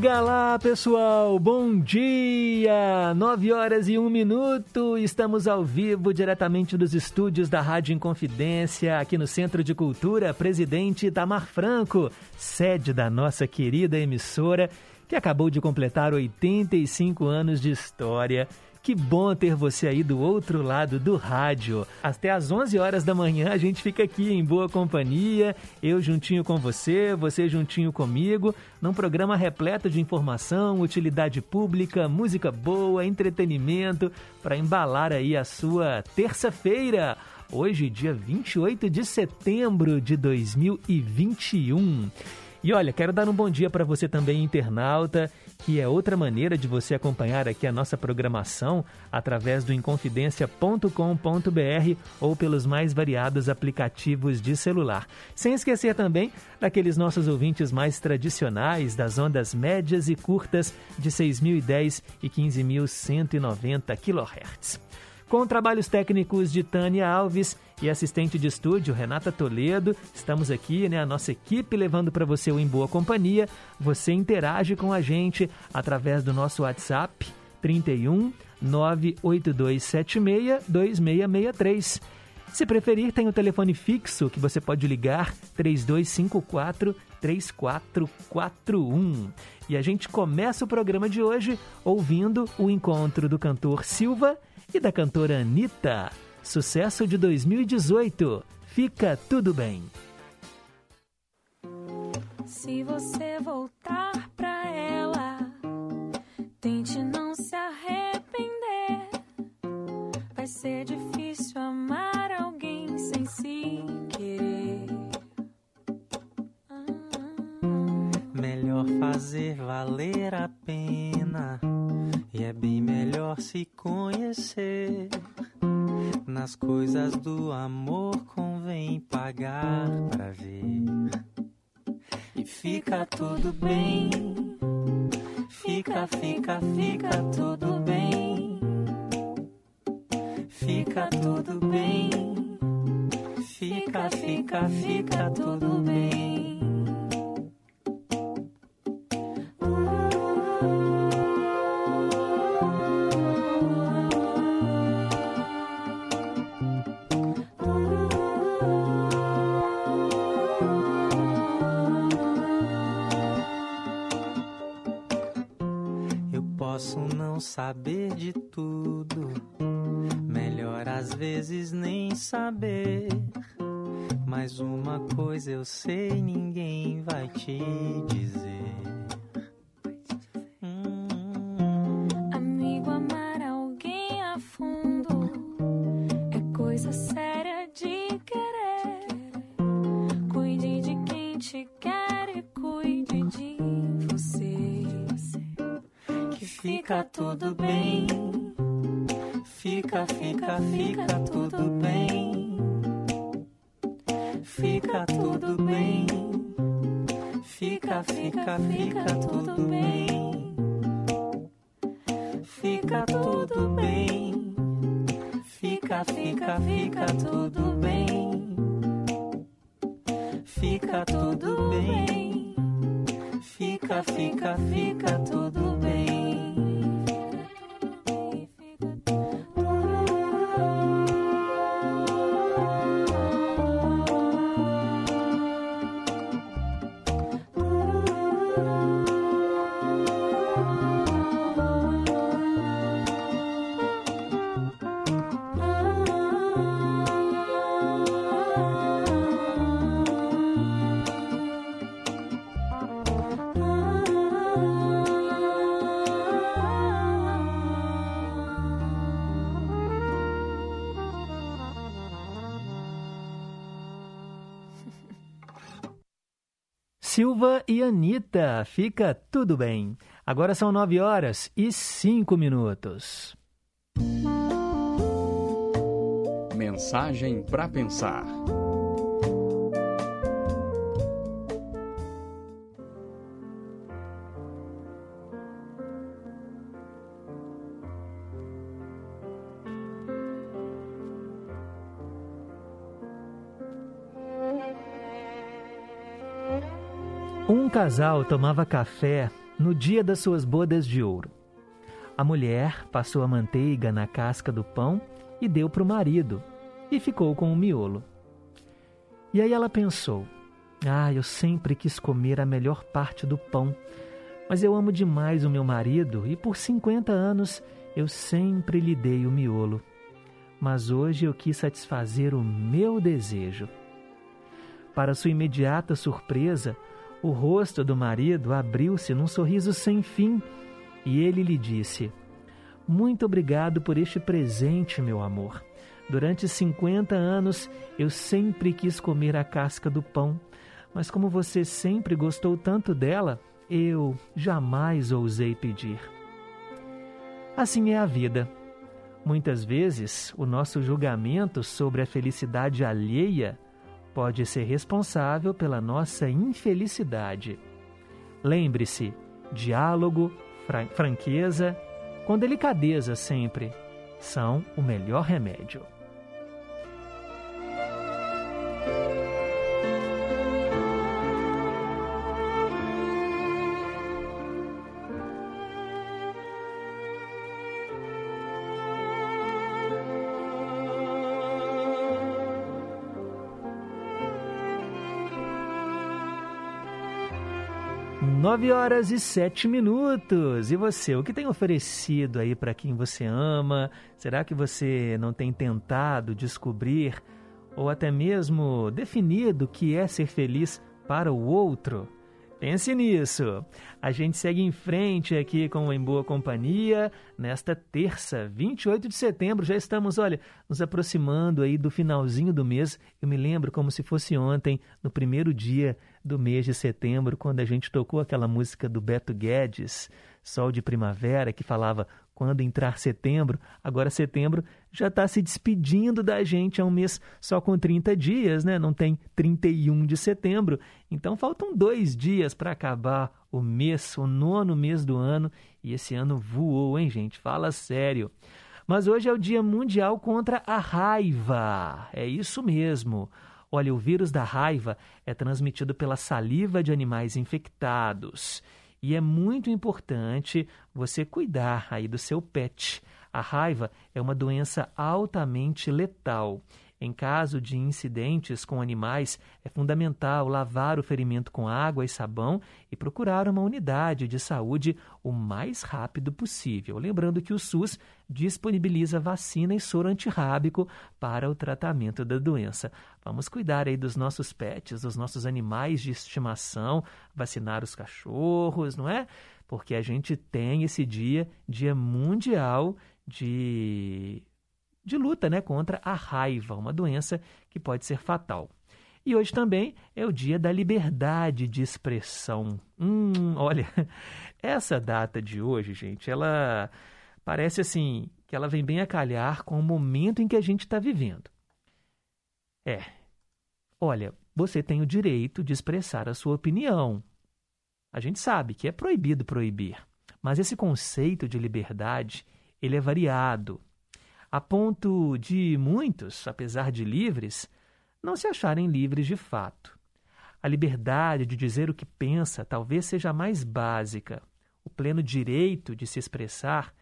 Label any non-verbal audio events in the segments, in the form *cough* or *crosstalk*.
Diga lá, pessoal, bom dia! 9 horas e 1 minuto, estamos ao vivo diretamente dos estúdios da Rádio Inconfidência, aqui no Centro de Cultura Presidente Itamar Franco, sede da nossa querida emissora, que acabou de completar 85 anos de história que bom ter você aí do outro lado do rádio. Até às 11 horas da manhã a gente fica aqui em boa companhia, eu juntinho com você, você juntinho comigo, num programa repleto de informação, utilidade pública, música boa, entretenimento, para embalar aí a sua terça-feira. Hoje, dia 28 de setembro de 2021. E olha, quero dar um bom dia para você também, internauta, que é outra maneira de você acompanhar aqui a nossa programação através do inconfidencia.com.br ou pelos mais variados aplicativos de celular. Sem esquecer também daqueles nossos ouvintes mais tradicionais das ondas médias e curtas de 6.010 e 15.190 kHz. Com trabalhos técnicos de Tânia Alves e assistente de estúdio Renata Toledo, estamos aqui, né, a nossa equipe levando para você o Em Boa Companhia. Você interage com a gente através do nosso WhatsApp 31 98276 2663. Se preferir, tem o telefone fixo que você pode ligar 3254 3441. E a gente começa o programa de hoje ouvindo o encontro do cantor Silva e da cantora Anitta. Sucesso de 2018. Fica tudo bem. Se você voltar pra ela, tente não se arrepender. Vai ser difícil amar alguém sem se Melhor fazer valer a pena. E é bem melhor se conhecer. Nas coisas do amor convém pagar pra ver. E fica tudo bem. Fica, fica, fica tudo bem. Fica tudo bem. Fica, fica, fica tudo bem. Saber de tudo, melhor às vezes nem saber. Mas uma coisa eu sei, ninguém vai te dizer. Hum, Amigo, amar alguém a fundo é coisa séria de querer. Cuide de quem te quer fica tudo bem. Fica, fica, fica tudo bem. Fica tudo bem. Fica, fica, fica tudo bem. Fica tudo bem. Fica, fica, fica tudo bem. Fica tudo bem. Agora são 9 horas e 5 minutos. Mensagem para pensar. Casal tomava café no dia das suas bodas de ouro. A mulher passou a manteiga na casca do pão e deu para o marido, e ficou com o miolo. E aí ela pensou: Ah, eu sempre quis comer a melhor parte do pão, mas eu amo demais o meu marido e por 50 anos eu sempre lhe dei o miolo. Mas hoje eu quis satisfazer o meu desejo. Para sua imediata surpresa, o rosto do marido abriu-se num sorriso sem fim e ele lhe disse: Muito obrigado por este presente, meu amor. Durante 50 anos eu sempre quis comer a casca do pão, mas como você sempre gostou tanto dela, eu jamais ousei pedir. Assim é a vida. Muitas vezes, o nosso julgamento sobre a felicidade alheia pode ser responsável pela nossa infelicidade. Lembre-se: diálogo, franqueza, com delicadeza sempre, são o melhor remédio. 9 horas e 7 minutos. E você, o que tem oferecido aí para quem você ama? Será que você não tem tentado descobrir ou até mesmo definido o que é ser feliz para o outro? Pense nisso. A gente segue em frente aqui com Em Boa Companhia. Nesta terça, 28 de setembro, já estamos, olha, nos aproximando aí do finalzinho do mês. Eu me lembro como se fosse ontem, no primeiro dia do mês de setembro, quando a gente tocou aquela música do Beto Guedes, Sol de Primavera, que falava quando entrar setembro. Agora setembro já está se despedindo da gente, é um mês só com 30 dias, né? Não tem 31 de setembro. Então faltam dois dias para acabar o mês, o nono mês do ano. E esse ano voou, hein, gente? Fala sério. Mas hoje é o Dia Mundial contra a Raiva. É isso mesmo. Olha, o vírus da raiva é transmitido pela saliva de animais infectados. E é muito importante você cuidar aí do seu pet. A raiva é uma doença altamente letal. Em caso de incidentes com animais, é fundamental lavar o ferimento com água e sabão e procurar uma unidade de saúde o mais rápido possível. Lembrando que o SUS disponibiliza vacina e soro antirrábico para o tratamento da doença. Vamos cuidar aí dos nossos pets, dos nossos animais de estimação, vacinar os cachorros, não é? Porque a gente tem esse dia, dia mundial de de luta né, contra a raiva, uma doença que pode ser fatal. E hoje também é o dia da liberdade de expressão. Hum, olha, *laughs* essa data de hoje, gente, ela parece assim que ela vem bem a calhar com o momento em que a gente está vivendo. É, olha, você tem o direito de expressar a sua opinião. A gente sabe que é proibido proibir, mas esse conceito de liberdade ele é variado a ponto de muitos, apesar de livres, não se acharem livres de fato. A liberdade de dizer o que pensa talvez seja a mais básica. O pleno direito de se expressar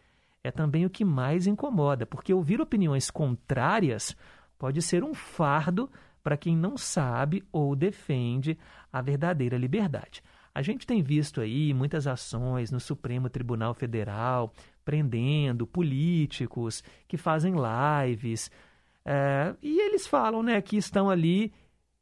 é também o que mais incomoda, porque ouvir opiniões contrárias pode ser um fardo para quem não sabe ou defende a verdadeira liberdade. A gente tem visto aí muitas ações no Supremo Tribunal Federal prendendo políticos que fazem lives. É, e eles falam né, que estão ali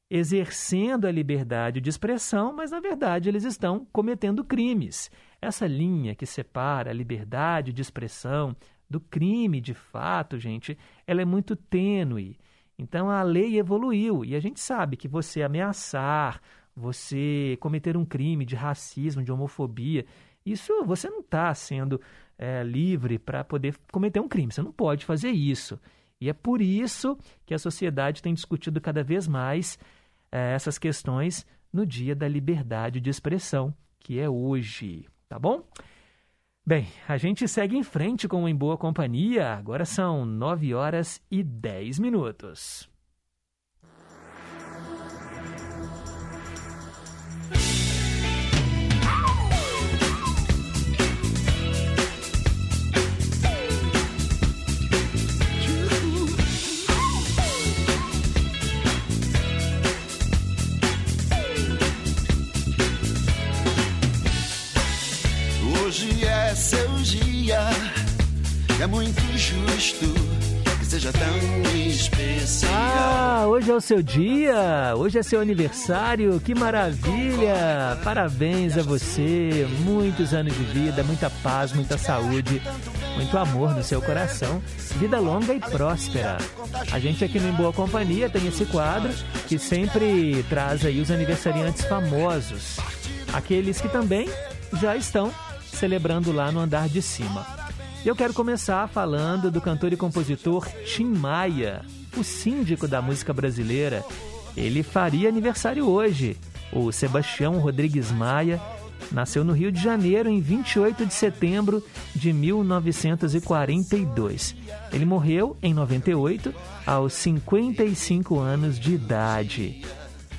exercendo a liberdade de expressão, mas na verdade eles estão cometendo crimes. Essa linha que separa a liberdade de expressão do crime de fato, gente, ela é muito tênue. Então a lei evoluiu e a gente sabe que você ameaçar, você cometer um crime de racismo, de homofobia, isso você não está sendo é, livre para poder cometer um crime. Você não pode fazer isso. E é por isso que a sociedade tem discutido cada vez mais é, essas questões no Dia da Liberdade de Expressão, que é hoje. Tá bom? Bem, a gente segue em frente com o Em Boa Companhia. Agora são 9 horas e 10 minutos. É muito justo que seja tão especial. Ah, hoje é o seu dia, hoje é seu aniversário, que maravilha! Parabéns a você, muitos anos de vida, muita paz, muita saúde, muito amor no seu coração, vida longa e próspera. A gente aqui no Em Boa Companhia tem esse quadro que sempre traz aí os aniversariantes famosos, aqueles que também já estão celebrando lá no andar de cima. Eu quero começar falando do cantor e compositor Tim Maia, o síndico da música brasileira. Ele faria aniversário hoje. O Sebastião Rodrigues Maia nasceu no Rio de Janeiro em 28 de setembro de 1942. Ele morreu em 98, aos 55 anos de idade.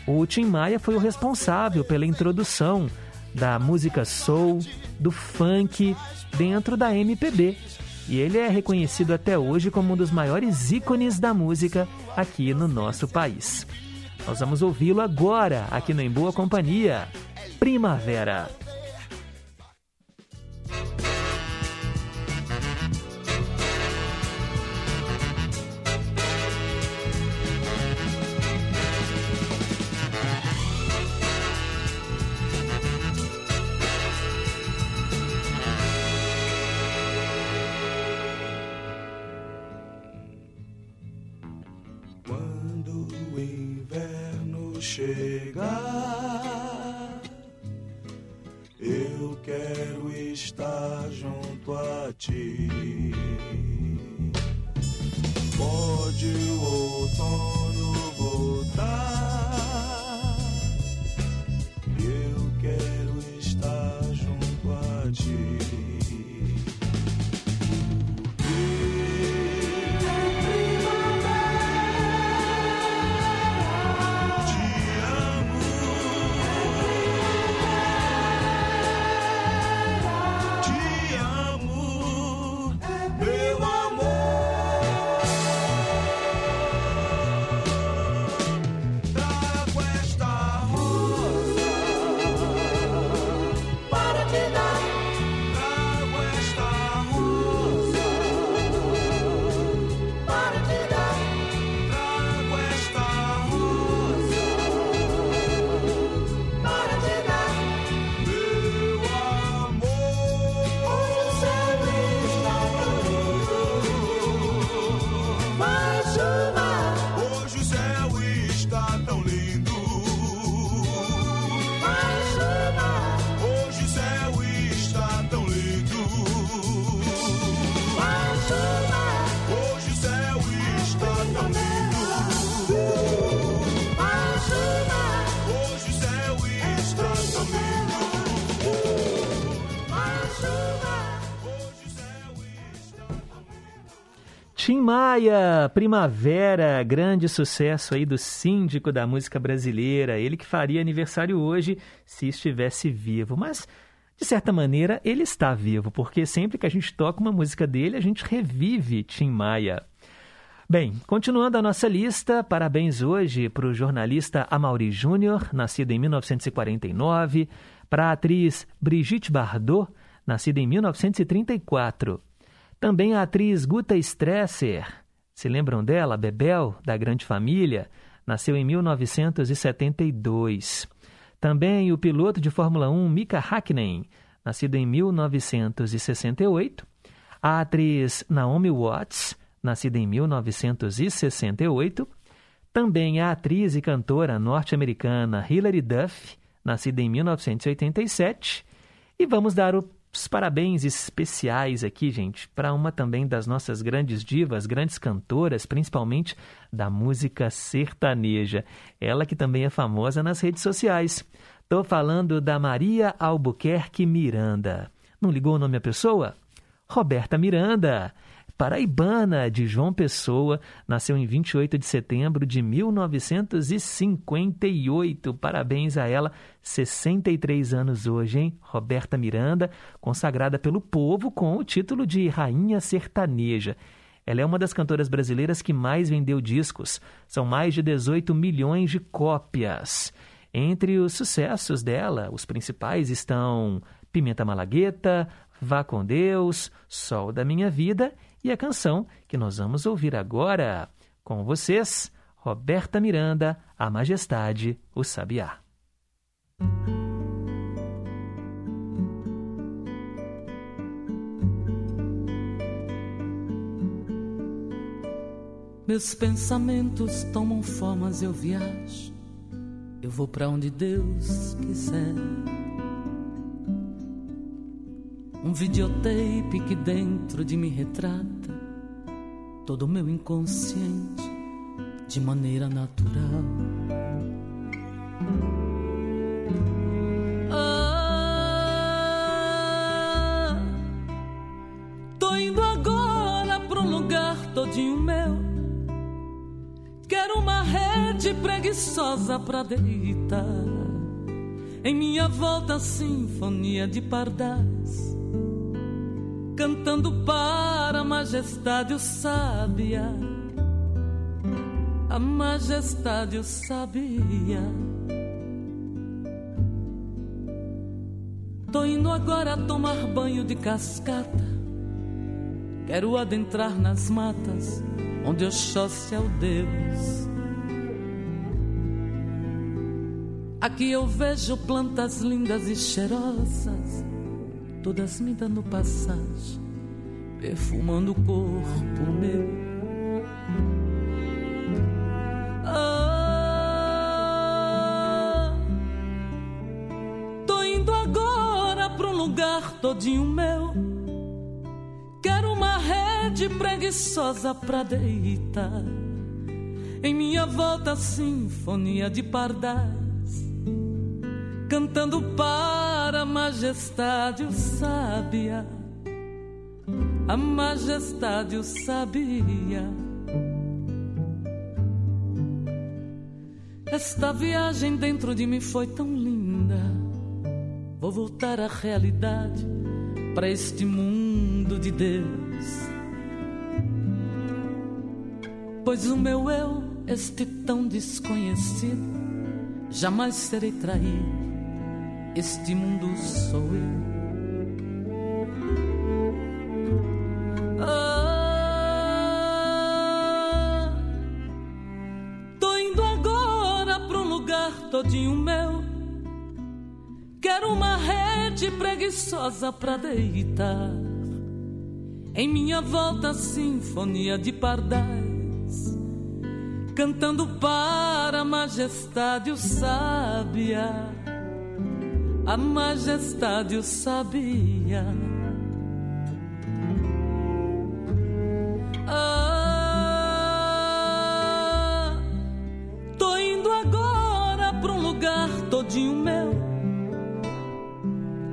O Tim Maia foi o responsável pela introdução da música soul, do funk dentro da MPB. E ele é reconhecido até hoje como um dos maiores ícones da música aqui no nosso país. Nós vamos ouvi-lo agora, aqui no Em Boa Companhia. Primavera. Chegar. Eu quero estar junto a ti. Pode o outono Maia, Primavera, grande sucesso aí do síndico da música brasileira. Ele que faria aniversário hoje se estivesse vivo. Mas, de certa maneira, ele está vivo, porque sempre que a gente toca uma música dele, a gente revive Tim Maia. Bem, continuando a nossa lista, parabéns hoje para o jornalista Amaury Júnior, nascido em 1949, para a atriz Brigitte Bardot, nascida em 1934 também a atriz Guta Stresser, se lembram dela, Bebel, da Grande Família, nasceu em 1972. Também o piloto de Fórmula 1 Mika Hakkinen, nascido em 1968. A atriz Naomi Watts, nascida em 1968. Também a atriz e cantora norte-americana Hilary Duff, nascida em 1987. E vamos dar o os parabéns especiais aqui, gente, para uma também das nossas grandes divas, grandes cantoras, principalmente da música sertaneja. Ela que também é famosa nas redes sociais. Estou falando da Maria Albuquerque Miranda. Não ligou o nome à pessoa? Roberta Miranda paraibana de João Pessoa, nasceu em 28 de setembro de 1958. Parabéns a ela, 63 anos hoje, hein? Roberta Miranda, consagrada pelo povo com o título de Rainha Sertaneja. Ela é uma das cantoras brasileiras que mais vendeu discos. São mais de 18 milhões de cópias. Entre os sucessos dela, os principais estão Pimenta Malagueta, Vá com Deus, Sol da Minha Vida e a canção que nós vamos ouvir agora. Com vocês, Roberta Miranda, A Majestade, o Sabiá. Meus pensamentos tomam formas, eu viajo. Eu vou para onde Deus quiser. Um videotape que dentro de mim retrata todo o meu inconsciente de maneira natural. Ah, tô indo agora pra um lugar todinho meu. Quero uma rede preguiçosa pra deitar. Em minha volta, sinfonia de pardais cantando para a majestade o sábia. A majestade o sabia. Tô indo agora tomar banho de cascata. Quero adentrar nas matas onde Oxóssi é o Deus. Aqui eu vejo plantas lindas e cheirosas todas me dando passagem, perfumando o corpo meu. Ah, tô indo agora pra um lugar todinho meu. Quero uma rede preguiçosa pra deitar. Em minha volta, sinfonia de pardais cantando para a majestade o sábia, a majestade o sabia. Esta viagem dentro de mim foi tão linda. Vou voltar à realidade, para este mundo de Deus. Pois o meu eu, este tão desconhecido, jamais serei traído este mundo sou eu. Ah, tô indo agora pra um lugar todinho meu. Quero uma rede preguiçosa pra deitar. Em minha volta, sinfonia de pardais, cantando para a majestade o sábia a majestade o sabia. Ah, tô indo agora pra um lugar todinho meu.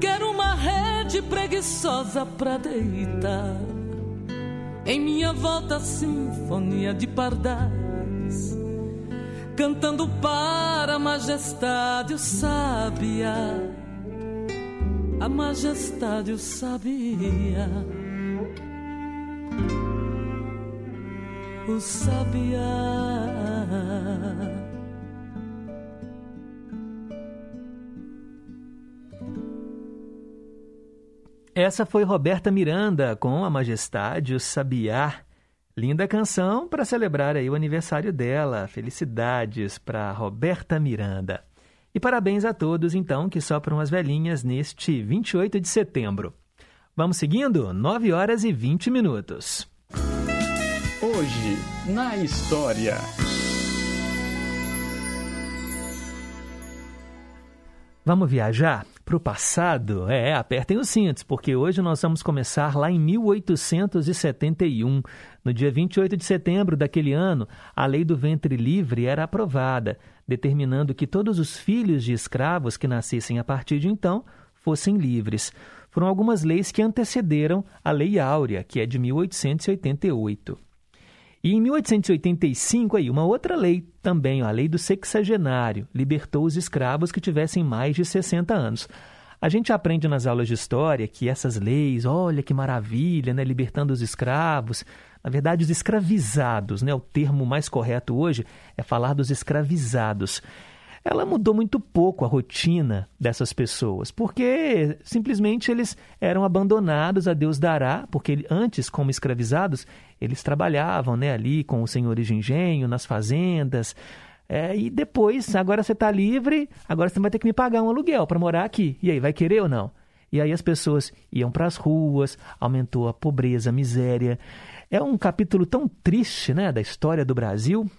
Quero uma rede preguiçosa pra deitar. Em minha volta, sinfonia de pardais, cantando para a majestade o sábia a majestade o sabia. O sabia. Essa foi Roberta Miranda com A Majestade, o Sabiá. Linda canção para celebrar aí o aniversário dela. Felicidades para Roberta Miranda. E parabéns a todos, então, que sopram as velhinhas neste 28 de setembro. Vamos seguindo? 9 horas e 20 minutos. Hoje, na história. Vamos viajar para o passado? É, apertem os cintos, porque hoje nós vamos começar lá em 1871. No dia 28 de setembro daquele ano, a lei do ventre livre era aprovada determinando que todos os filhos de escravos que nascessem a partir de então fossem livres. Foram algumas leis que antecederam a Lei Áurea, que é de 1888. E em 1885, aí, uma outra lei também, a Lei do Sexagenário, libertou os escravos que tivessem mais de 60 anos. A gente aprende nas aulas de história que essas leis, olha que maravilha, né, libertando os escravos, na verdade, os escravizados, né? o termo mais correto hoje é falar dos escravizados. ela mudou muito pouco a rotina dessas pessoas, porque simplesmente eles eram abandonados a Deus dará, porque antes, como escravizados, eles trabalhavam né, ali com os senhores de engenho, nas fazendas, é, e depois, agora você está livre, agora você vai ter que me pagar um aluguel para morar aqui. E aí, vai querer ou não? E aí as pessoas iam para as ruas, aumentou a pobreza, a miséria. É um capítulo tão triste né, da história do Brasil,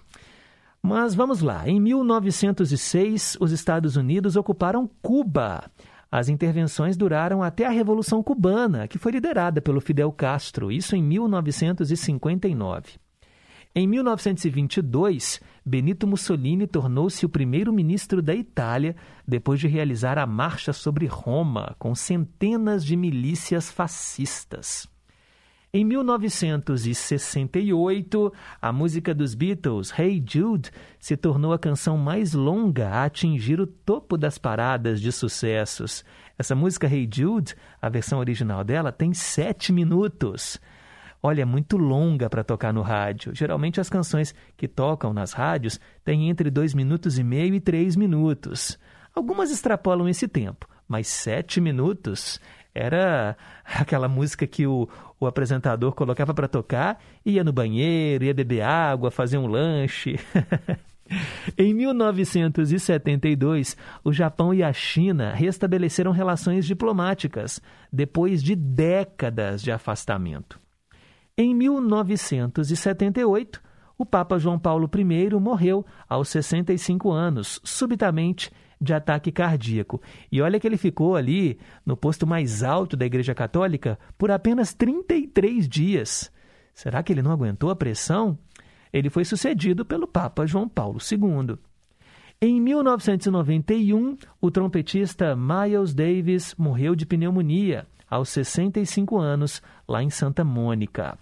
mas vamos lá. Em 1906, os Estados Unidos ocuparam Cuba. As intervenções duraram até a Revolução Cubana, que foi liderada pelo Fidel Castro, isso em 1959. Em 1922, Benito Mussolini tornou-se o primeiro-ministro da Itália depois de realizar a Marcha sobre Roma, com centenas de milícias fascistas. Em 1968, a música dos Beatles, Hey Jude, se tornou a canção mais longa a atingir o topo das paradas de sucessos. Essa música Hey Jude, a versão original dela, tem sete minutos. Olha, é muito longa para tocar no rádio. Geralmente as canções que tocam nas rádios têm entre dois minutos e meio e três minutos. Algumas extrapolam esse tempo, mas sete minutos era *laughs* aquela música que o, o apresentador colocava para tocar, ia no banheiro, ia beber água, fazer um lanche. *laughs* em 1972, o Japão e a China restabeleceram relações diplomáticas, depois de décadas de afastamento. Em 1978, o Papa João Paulo I morreu aos 65 anos, subitamente de ataque cardíaco. E olha que ele ficou ali no posto mais alto da Igreja Católica por apenas 33 dias. Será que ele não aguentou a pressão? Ele foi sucedido pelo Papa João Paulo II. Em 1991, o trompetista Miles Davis morreu de pneumonia aos 65 anos, lá em Santa Mônica.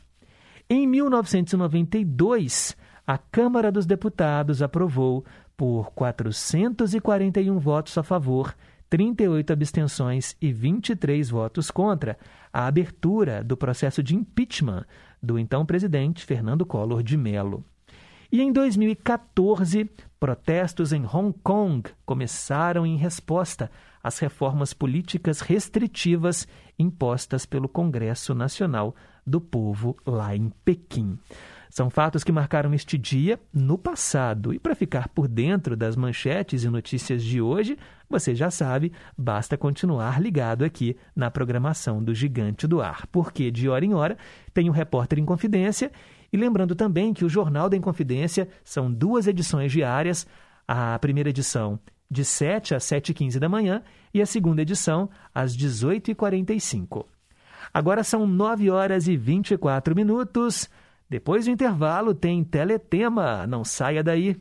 Em 1992, a Câmara dos Deputados aprovou por 441 votos a favor, 38 abstenções e 23 votos contra a abertura do processo de impeachment do então presidente Fernando Collor de Mello. E em 2014, protestos em Hong Kong começaram em resposta às reformas políticas restritivas impostas pelo Congresso Nacional do Povo lá em Pequim. São fatos que marcaram este dia no passado. E para ficar por dentro das manchetes e notícias de hoje, você já sabe, basta continuar ligado aqui na programação do Gigante do Ar, porque de hora em hora tem o Repórter em Confidência. E lembrando também que o Jornal da Inconfidência são duas edições diárias. A primeira edição de 7 às 7h15 da manhã e a segunda edição às 18h45. Agora são 9 horas e 24 minutos. Depois do intervalo tem Teletema. Não saia daí.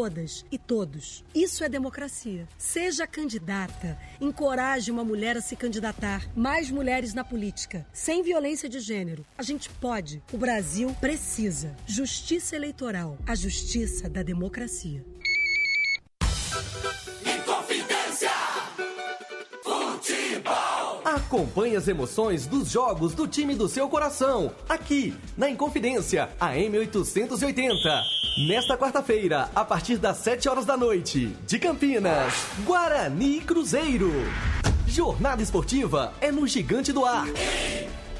todas e todos. Isso é democracia. Seja candidata, encoraje uma mulher a se candidatar. Mais mulheres na política, sem violência de gênero. A gente pode. O Brasil precisa. Justiça eleitoral, a justiça da democracia. Acompanhe as emoções dos jogos do time do seu coração, aqui na Inconfidência, a M880. Nesta quarta-feira, a partir das 7 horas da noite, de Campinas, Guarani e Cruzeiro. Jornada esportiva é no Gigante do Ar.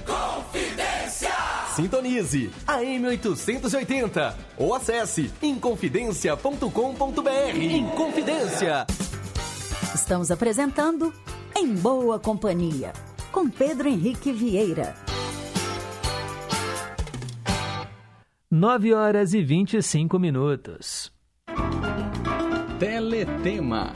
Inconfidência! Sintonize a M880 ou acesse inconfidencia.com.br. Inconfidência. Estamos apresentando em Boa Companhia, com Pedro Henrique Vieira. 9 horas e 25 minutos. Teletema.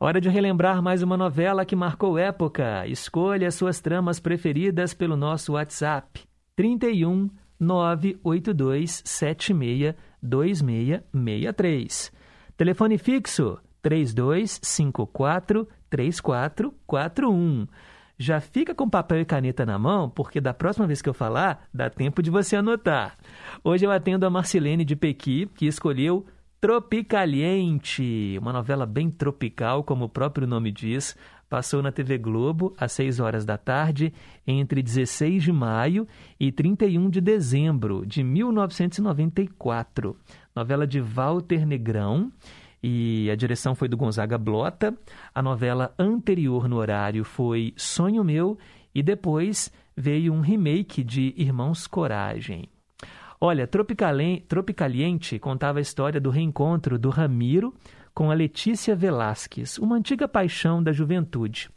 Hora de relembrar mais uma novela que marcou época. Escolha suas tramas preferidas pelo nosso WhatsApp 31 982 76 2663. Telefone fixo 3254 3441. Já fica com papel e caneta na mão, porque da próxima vez que eu falar, dá tempo de você anotar. Hoje eu atendo a Marcelene de Pequi, que escolheu Tropicaliente, uma novela bem tropical, como o próprio nome diz. Passou na TV Globo às 6 horas da tarde, entre 16 de maio e 31 de dezembro de 1994. Novela de Walter Negrão e a direção foi do Gonzaga Blota. A novela anterior no horário foi Sonho Meu e depois veio um remake de Irmãos Coragem. Olha, Tropicaliente contava a história do reencontro do Ramiro com a Letícia Velasquez, uma antiga paixão da juventude.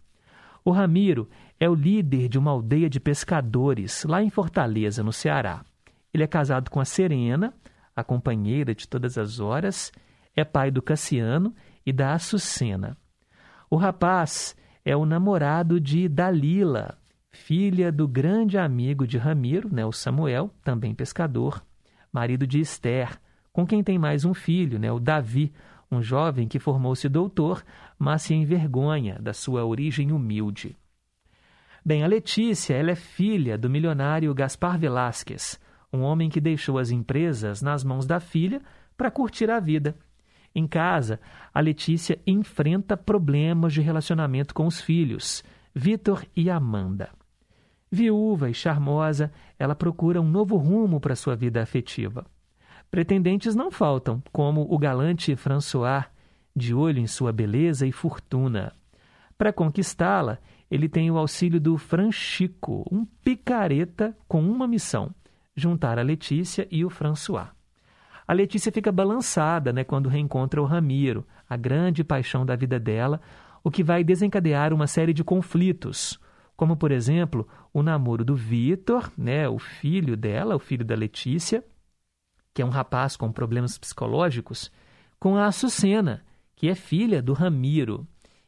O Ramiro é o líder de uma aldeia de pescadores lá em Fortaleza, no Ceará. Ele é casado com a Serena, a companheira de todas as horas, é pai do Cassiano e da Açucena. O rapaz é o namorado de Dalila, filha do grande amigo de Ramiro, né, o Samuel, também pescador, marido de Esther, com quem tem mais um filho, né, o Davi, um jovem que formou-se doutor, mas se envergonha da sua origem humilde. Bem, a Letícia ela é filha do milionário Gaspar Velasquez, um homem que deixou as empresas nas mãos da filha para curtir a vida em casa, a Letícia enfrenta problemas de relacionamento com os filhos, Vitor e Amanda. Viúva e charmosa, ela procura um novo rumo para sua vida afetiva. Pretendentes não faltam, como o galante François, de olho em sua beleza e fortuna. Para conquistá-la, ele tem o auxílio do Franchico, um picareta com uma missão: juntar a Letícia e o François. A Letícia fica balançada né, quando reencontra o Ramiro, a grande paixão da vida dela, o que vai desencadear uma série de conflitos, como, por exemplo, o namoro do Vitor, né, o filho dela, o filho da Letícia, que é um rapaz com problemas psicológicos, com a Açucena, que é filha do Ramiro.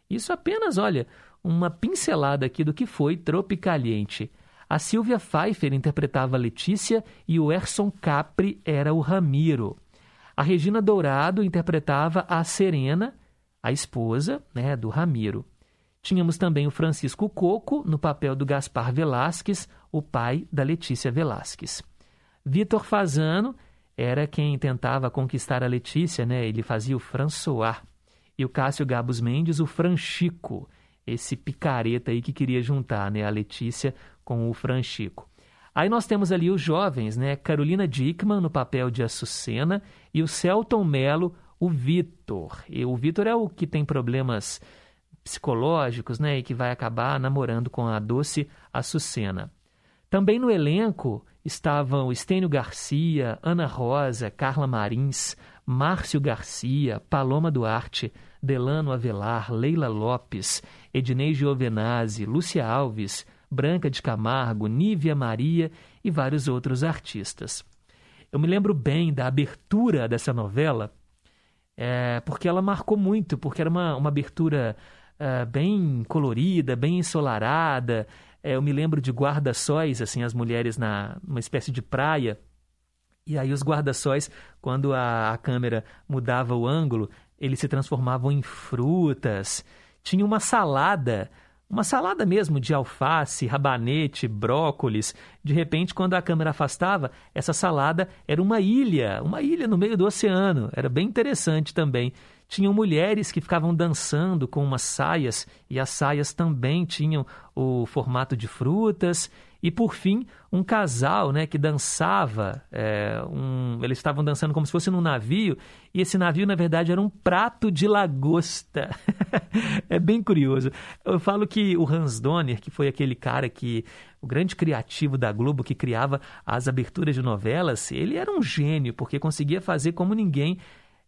Isso apenas, olha, uma pincelada aqui do que foi Tropicaliente. A Silvia Pfeiffer interpretava Letícia e o Erson Capri era o Ramiro. A Regina Dourado interpretava a Serena, a esposa né, do Ramiro. Tínhamos também o Francisco Coco no papel do Gaspar Velasquez, o pai da Letícia Velasquez. Vitor Fazano era quem tentava conquistar a Letícia, né? ele fazia o François. E o Cássio Gabos Mendes, o Franchico, esse picareta aí que queria juntar né, a Letícia com o Franchico. Aí nós temos ali os jovens, né? Carolina Dickman no papel de Açucena e o Celton Mello, o Vitor. E o Vitor é o que tem problemas psicológicos, né? E que vai acabar namorando com a doce Açucena. Também no elenco estavam Estênio Garcia, Ana Rosa, Carla Marins, Márcio Garcia, Paloma Duarte, Delano Avelar, Leila Lopes, Ednei Giovenazzi, Lúcia Alves, Branca de Camargo, Nívia Maria e vários outros artistas. Eu me lembro bem da abertura dessa novela, é, porque ela marcou muito, porque era uma, uma abertura é, bem colorida, bem ensolarada. É, eu me lembro de guarda-sóis, assim, as mulheres na uma espécie de praia. E aí os guarda-sóis, quando a, a câmera mudava o ângulo, eles se transformavam em frutas. Tinha uma salada uma salada mesmo de alface, rabanete, brócolis. De repente, quando a câmera afastava, essa salada era uma ilha, uma ilha no meio do oceano. Era bem interessante também. Tinham mulheres que ficavam dançando com umas saias, e as saias também tinham o formato de frutas. E por fim, um casal né, que dançava, é, um, eles estavam dançando como se fosse num navio, e esse navio, na verdade, era um prato de lagosta. *laughs* é bem curioso. Eu falo que o Hans Donner, que foi aquele cara que, o grande criativo da Globo, que criava as aberturas de novelas, ele era um gênio, porque conseguia fazer como ninguém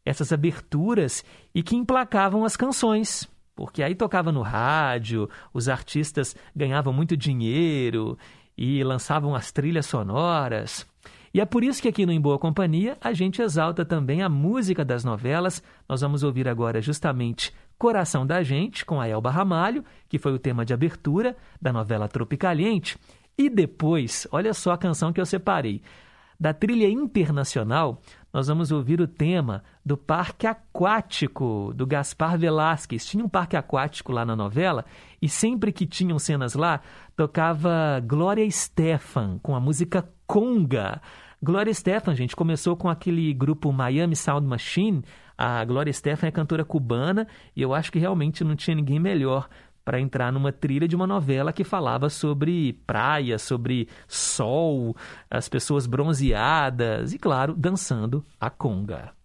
essas aberturas e que emplacavam as canções porque aí tocava no rádio, os artistas ganhavam muito dinheiro e lançavam as trilhas sonoras. E é por isso que aqui no Em Boa Companhia a gente exalta também a música das novelas. Nós vamos ouvir agora justamente Coração da Gente, com a Elba Ramalho, que foi o tema de abertura da novela Tropicaliente. E depois, olha só a canção que eu separei. Da trilha internacional, nós vamos ouvir o tema do Parque Aquático, do Gaspar Velasquez. Tinha um parque aquático lá na novela e sempre que tinham cenas lá, tocava Glória Estefan com a música Conga. Glória Estefan, gente, começou com aquele grupo Miami Sound Machine. A Glória Estefan é cantora cubana e eu acho que realmente não tinha ninguém melhor para entrar numa trilha de uma novela que falava sobre praia, sobre sol, as pessoas bronzeadas e, claro, dançando a conga.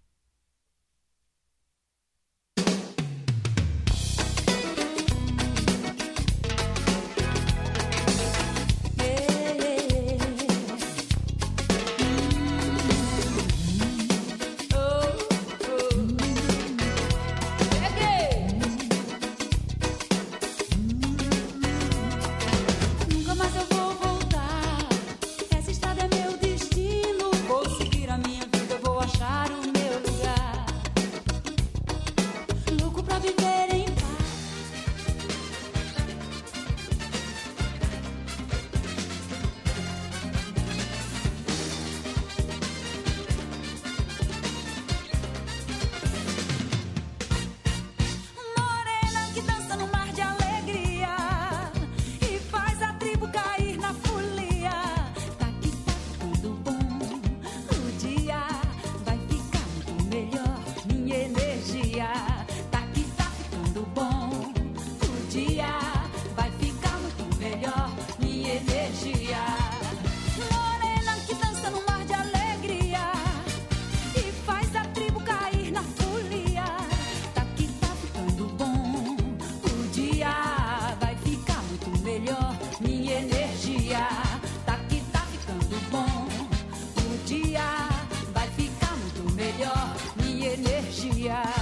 dia.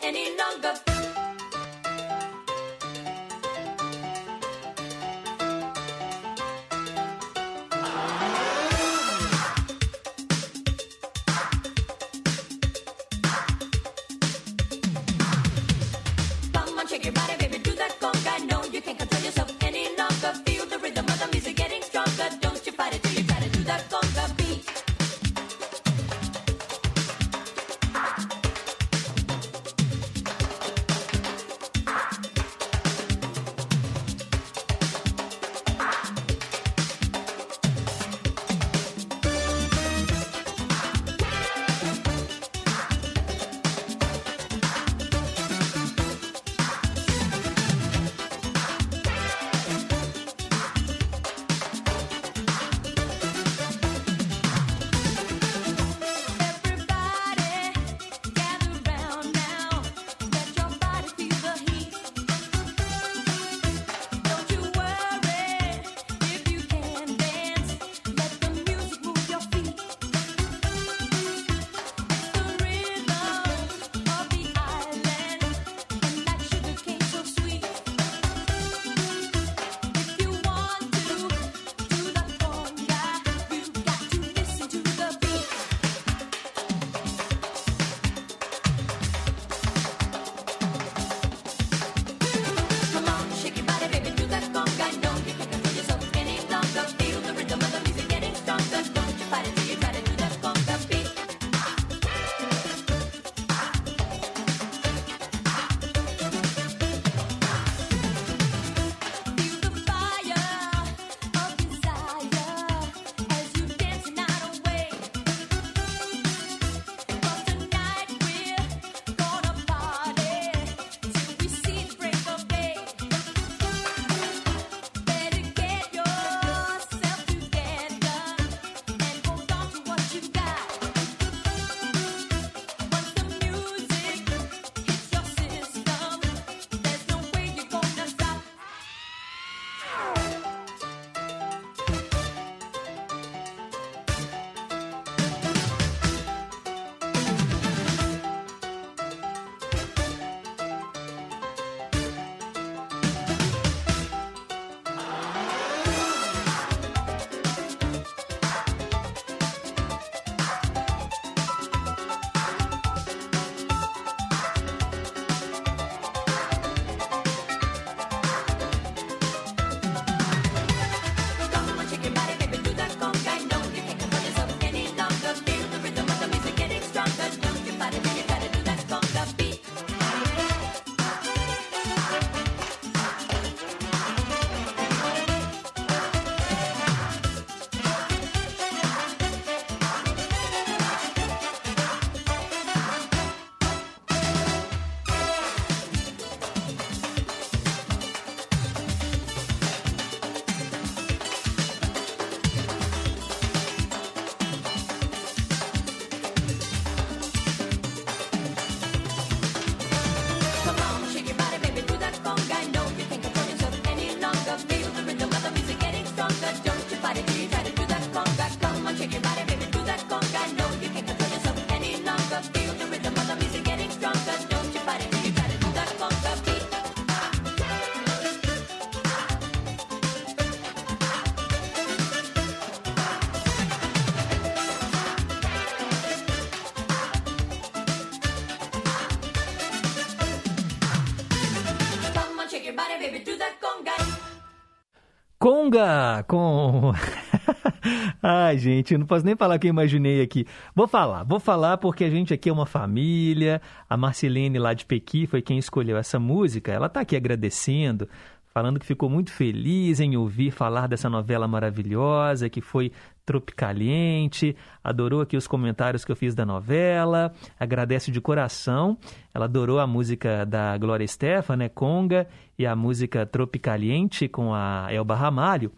Conga com. *laughs* Ai, gente, não posso nem falar que eu imaginei aqui. Vou falar, vou falar porque a gente aqui é uma família. A Marcelene lá de Pequi foi quem escolheu essa música. Ela está aqui agradecendo, falando que ficou muito feliz em ouvir falar dessa novela maravilhosa que foi Tropicaliente, adorou aqui os comentários que eu fiz da novela, agradece de coração. Ela adorou a música da Glória Estefan, né, Conga, e a música Tropicaliente com a Elba Ramalho.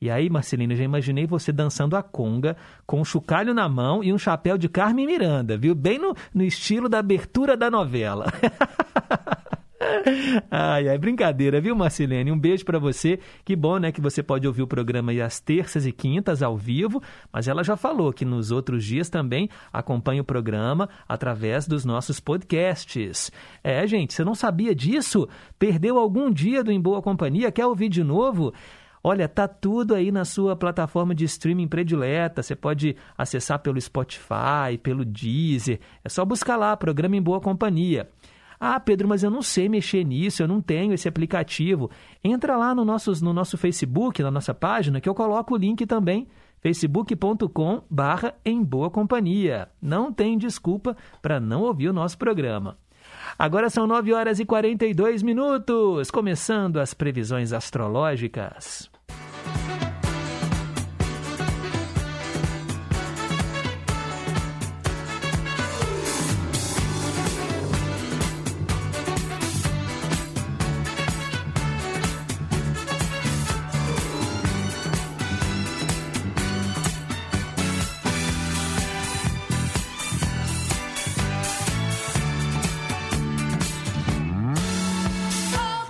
E aí, Marcelina, já imaginei você dançando a conga com um chocalho na mão e um chapéu de Carmen Miranda, viu? Bem no, no estilo da abertura da novela. *laughs* ai, ai, brincadeira, viu, Marcelene? Um beijo para você. Que bom, né, que você pode ouvir o programa aí às terças e quintas ao vivo, mas ela já falou que nos outros dias também acompanha o programa através dos nossos podcasts. É, gente, você não sabia disso? Perdeu algum dia do Em Boa Companhia? Quer ouvir de novo? Olha, tá tudo aí na sua plataforma de streaming predileta. Você pode acessar pelo Spotify, pelo Deezer. É só buscar lá, programa em boa companhia. Ah, Pedro, mas eu não sei mexer nisso, eu não tenho esse aplicativo. Entra lá no nosso, no nosso Facebook, na nossa página, que eu coloco o link também facebook.com barra em boa companhia. Não tem desculpa para não ouvir o nosso programa. Agora são 9 horas e 42 minutos, começando as previsões astrológicas.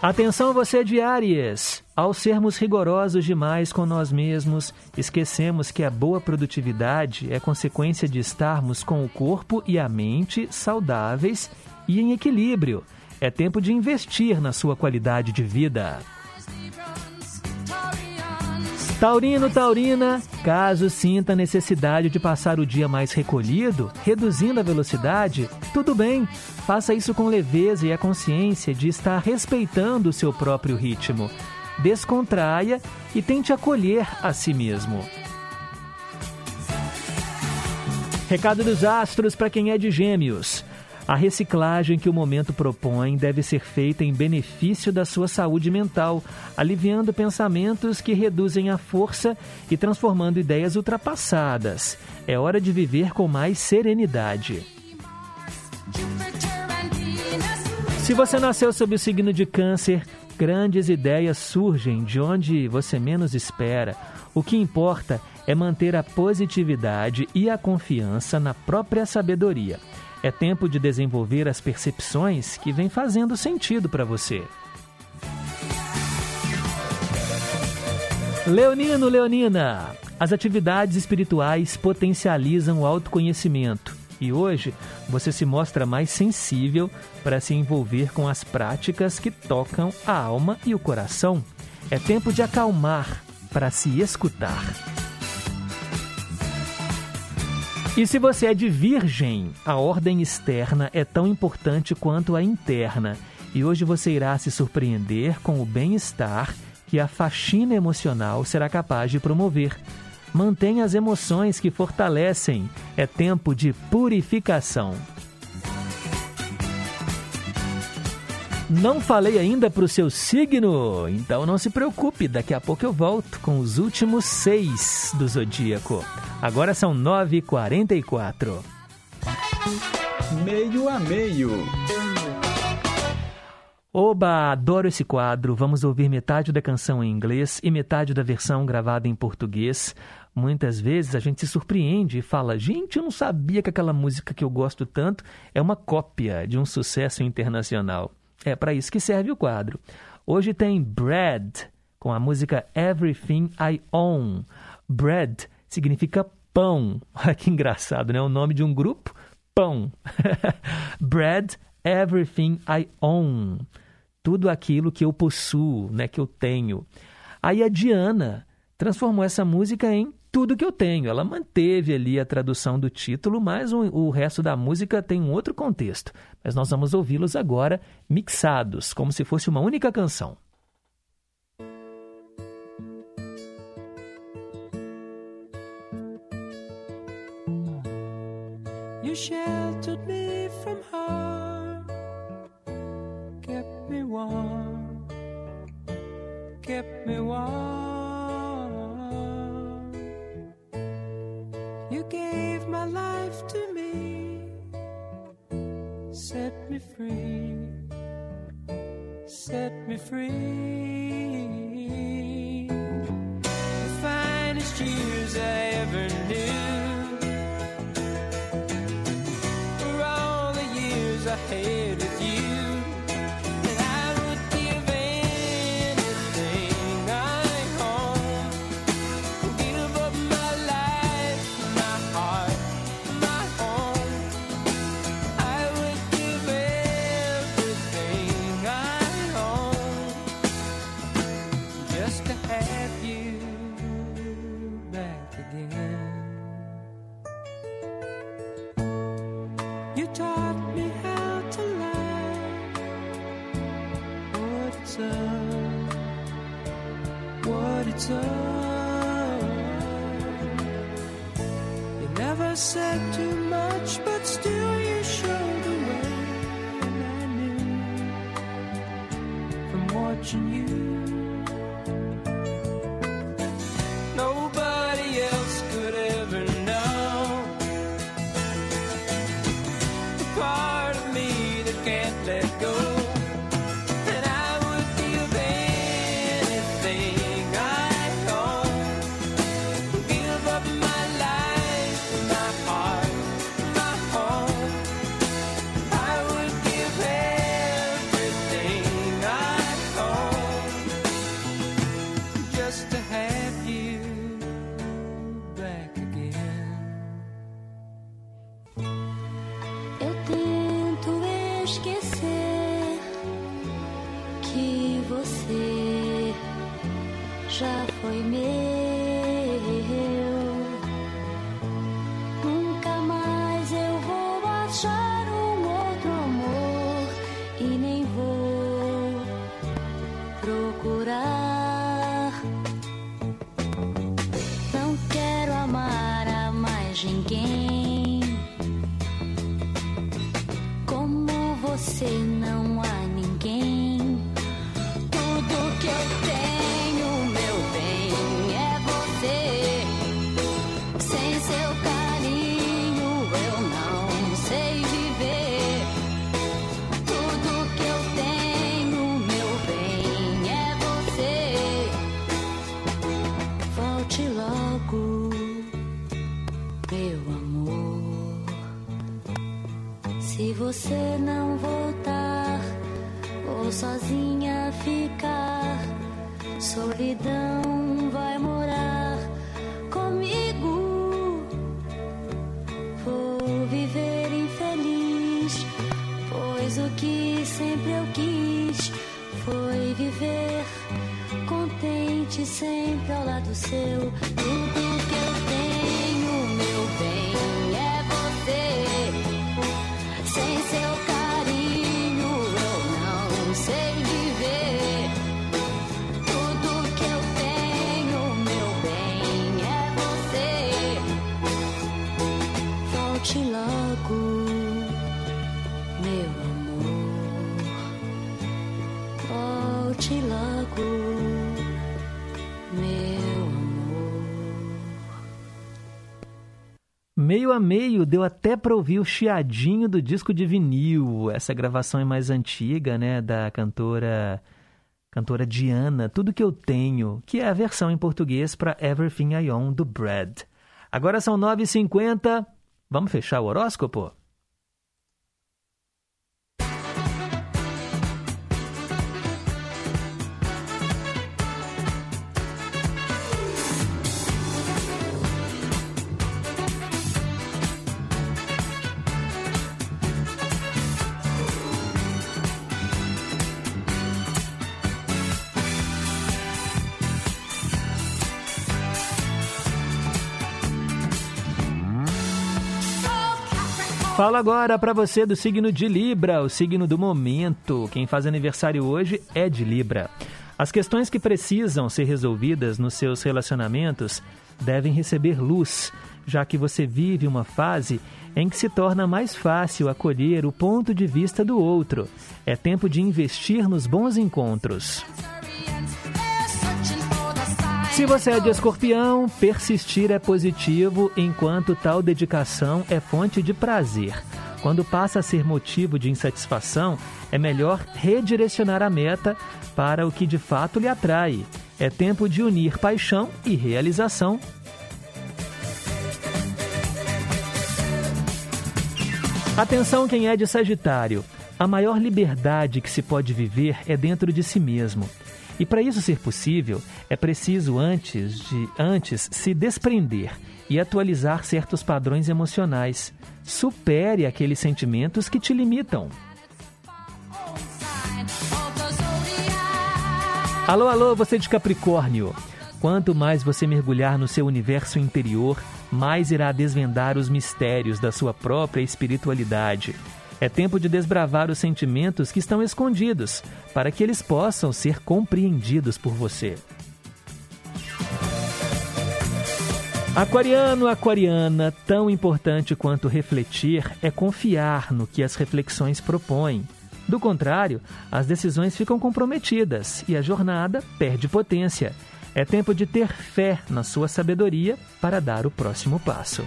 Atenção você de! Ao sermos rigorosos demais com nós mesmos, esquecemos que a boa produtividade é consequência de estarmos com o corpo e a mente saudáveis e em equilíbrio. É tempo de investir na sua qualidade de vida. Taurino, Taurina, caso sinta necessidade de passar o dia mais recolhido, reduzindo a velocidade, tudo bem, faça isso com leveza e a consciência de estar respeitando o seu próprio ritmo. Descontraia e tente acolher a si mesmo. Recado dos astros para quem é de Gêmeos. A reciclagem que o momento propõe deve ser feita em benefício da sua saúde mental, aliviando pensamentos que reduzem a força e transformando ideias ultrapassadas. É hora de viver com mais serenidade. Se você nasceu sob o signo de Câncer, grandes ideias surgem de onde você menos espera. O que importa é manter a positividade e a confiança na própria sabedoria. É tempo de desenvolver as percepções que vêm fazendo sentido para você. Leonino, Leonina, as atividades espirituais potencializam o autoconhecimento e hoje você se mostra mais sensível para se envolver com as práticas que tocam a alma e o coração. É tempo de acalmar para se escutar. E se você é de virgem, a ordem externa é tão importante quanto a interna. E hoje você irá se surpreender com o bem-estar que a faxina emocional será capaz de promover. Mantenha as emoções que fortalecem. É tempo de purificação. Não falei ainda para o seu signo, então não se preocupe, daqui a pouco eu volto com os últimos seis do zodíaco. Agora são 9h44. Meio a meio. Oba, adoro esse quadro. Vamos ouvir metade da canção em inglês e metade da versão gravada em português. Muitas vezes a gente se surpreende e fala: gente, eu não sabia que aquela música que eu gosto tanto é uma cópia de um sucesso internacional. É para isso que serve o quadro. Hoje tem Bread, com a música Everything I Own. Bread significa pão. *laughs* Olha que engraçado, né? O nome de um grupo, pão. *laughs* Bread, Everything I Own. Tudo aquilo que eu possuo, né? Que eu tenho. Aí a Diana transformou essa música em tudo que eu tenho. Ela manteve ali a tradução do título, mas o, o resto da música tem um outro contexto. Mas nós vamos ouvi-los agora mixados, como se fosse uma única canção. You sheltered me from harm, kept me warm, kept me warm. Set me free, set me free. The finest years I ever knew were all the years I had já Meio a meio, deu até para ouvir o chiadinho do disco de vinil. Essa gravação é mais antiga, né, da cantora cantora Diana, Tudo que eu tenho, que é a versão em português para Everything I Own do Brad. Agora são 9h50. Vamos fechar o horóscopo? Falo agora para você do signo de Libra, o signo do momento. Quem faz aniversário hoje é de Libra. As questões que precisam ser resolvidas nos seus relacionamentos devem receber luz, já que você vive uma fase em que se torna mais fácil acolher o ponto de vista do outro. É tempo de investir nos bons encontros. Se você é de escorpião, persistir é positivo, enquanto tal dedicação é fonte de prazer. Quando passa a ser motivo de insatisfação, é melhor redirecionar a meta para o que de fato lhe atrai. É tempo de unir paixão e realização. Atenção quem é de Sagitário. A maior liberdade que se pode viver é dentro de si mesmo. E para isso ser possível, é preciso antes de antes se desprender e atualizar certos padrões emocionais. Supere aqueles sentimentos que te limitam. Alô, alô, você de Capricórnio. Quanto mais você mergulhar no seu universo interior, mais irá desvendar os mistérios da sua própria espiritualidade. É tempo de desbravar os sentimentos que estão escondidos, para que eles possam ser compreendidos por você. Aquariano, aquariana, tão importante quanto refletir é confiar no que as reflexões propõem. Do contrário, as decisões ficam comprometidas e a jornada perde potência. É tempo de ter fé na sua sabedoria para dar o próximo passo.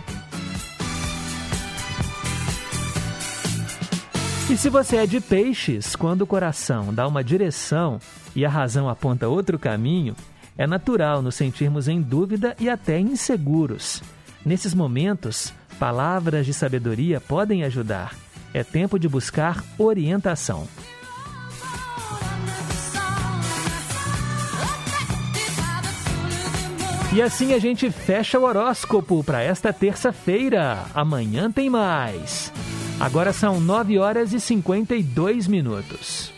E se você é de peixes, quando o coração dá uma direção e a razão aponta outro caminho, é natural nos sentirmos em dúvida e até inseguros. Nesses momentos, palavras de sabedoria podem ajudar. É tempo de buscar orientação. E assim a gente fecha o horóscopo para esta terça-feira. Amanhã tem mais. Agora são 9 horas e 52 minutos.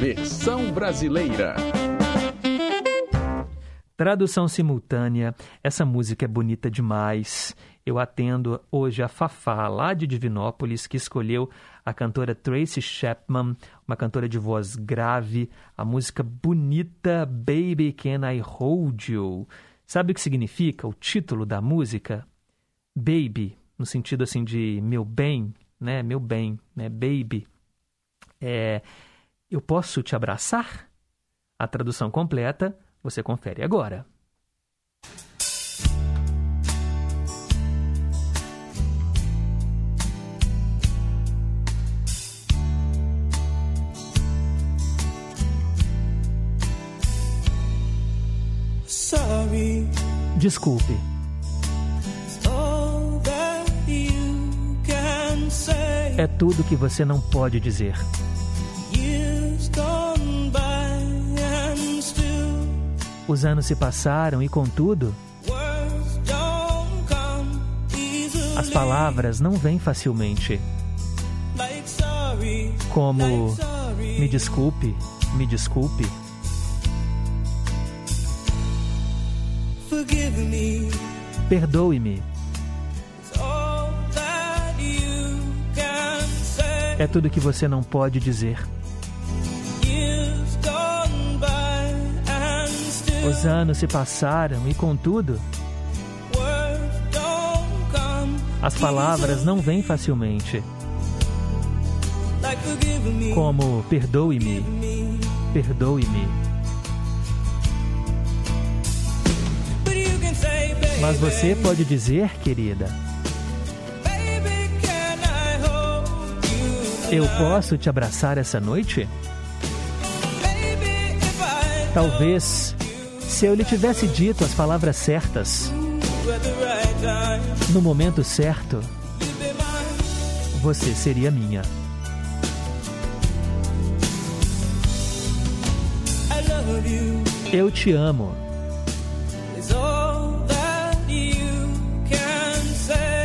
Versão brasileira. Tradução simultânea. Essa música é bonita demais. Eu atendo hoje a Fafá, lá de Divinópolis, que escolheu a cantora Tracy Chapman, uma cantora de voz grave, a música bonita Baby Can I Hold You. Sabe o que significa o título da música? Baby, no sentido assim de meu bem, né? Meu bem, né? Baby. É, eu posso te abraçar? A tradução completa você confere agora. Desculpe. All that you can say. É tudo que você não pode dizer. Os anos se passaram e, contudo, as palavras não vêm facilmente. Como me desculpe, me desculpe. Perdoe-me. É tudo que você não pode dizer. Os anos se passaram e, contudo, as palavras não vêm facilmente. Como perdoe-me, perdoe-me. Mas você pode dizer, querida, eu posso te abraçar essa noite? Talvez, se eu lhe tivesse dito as palavras certas, no momento certo, você seria minha. Eu te amo.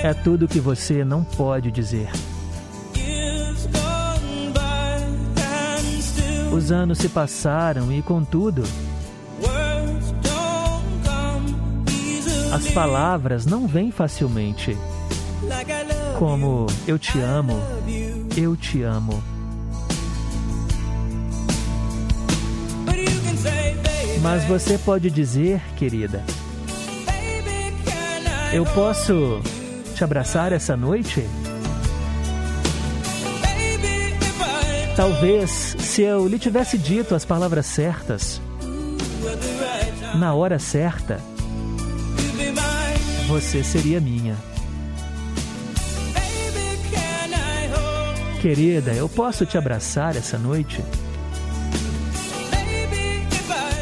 É tudo que você não pode dizer. Os anos se passaram e, contudo, as palavras não vêm facilmente. Como eu te amo, eu te amo. Mas você pode dizer, querida, eu posso te abraçar essa noite? Talvez, se eu lhe tivesse dito as palavras certas, na hora certa, você seria minha. Querida, eu posso te abraçar essa noite?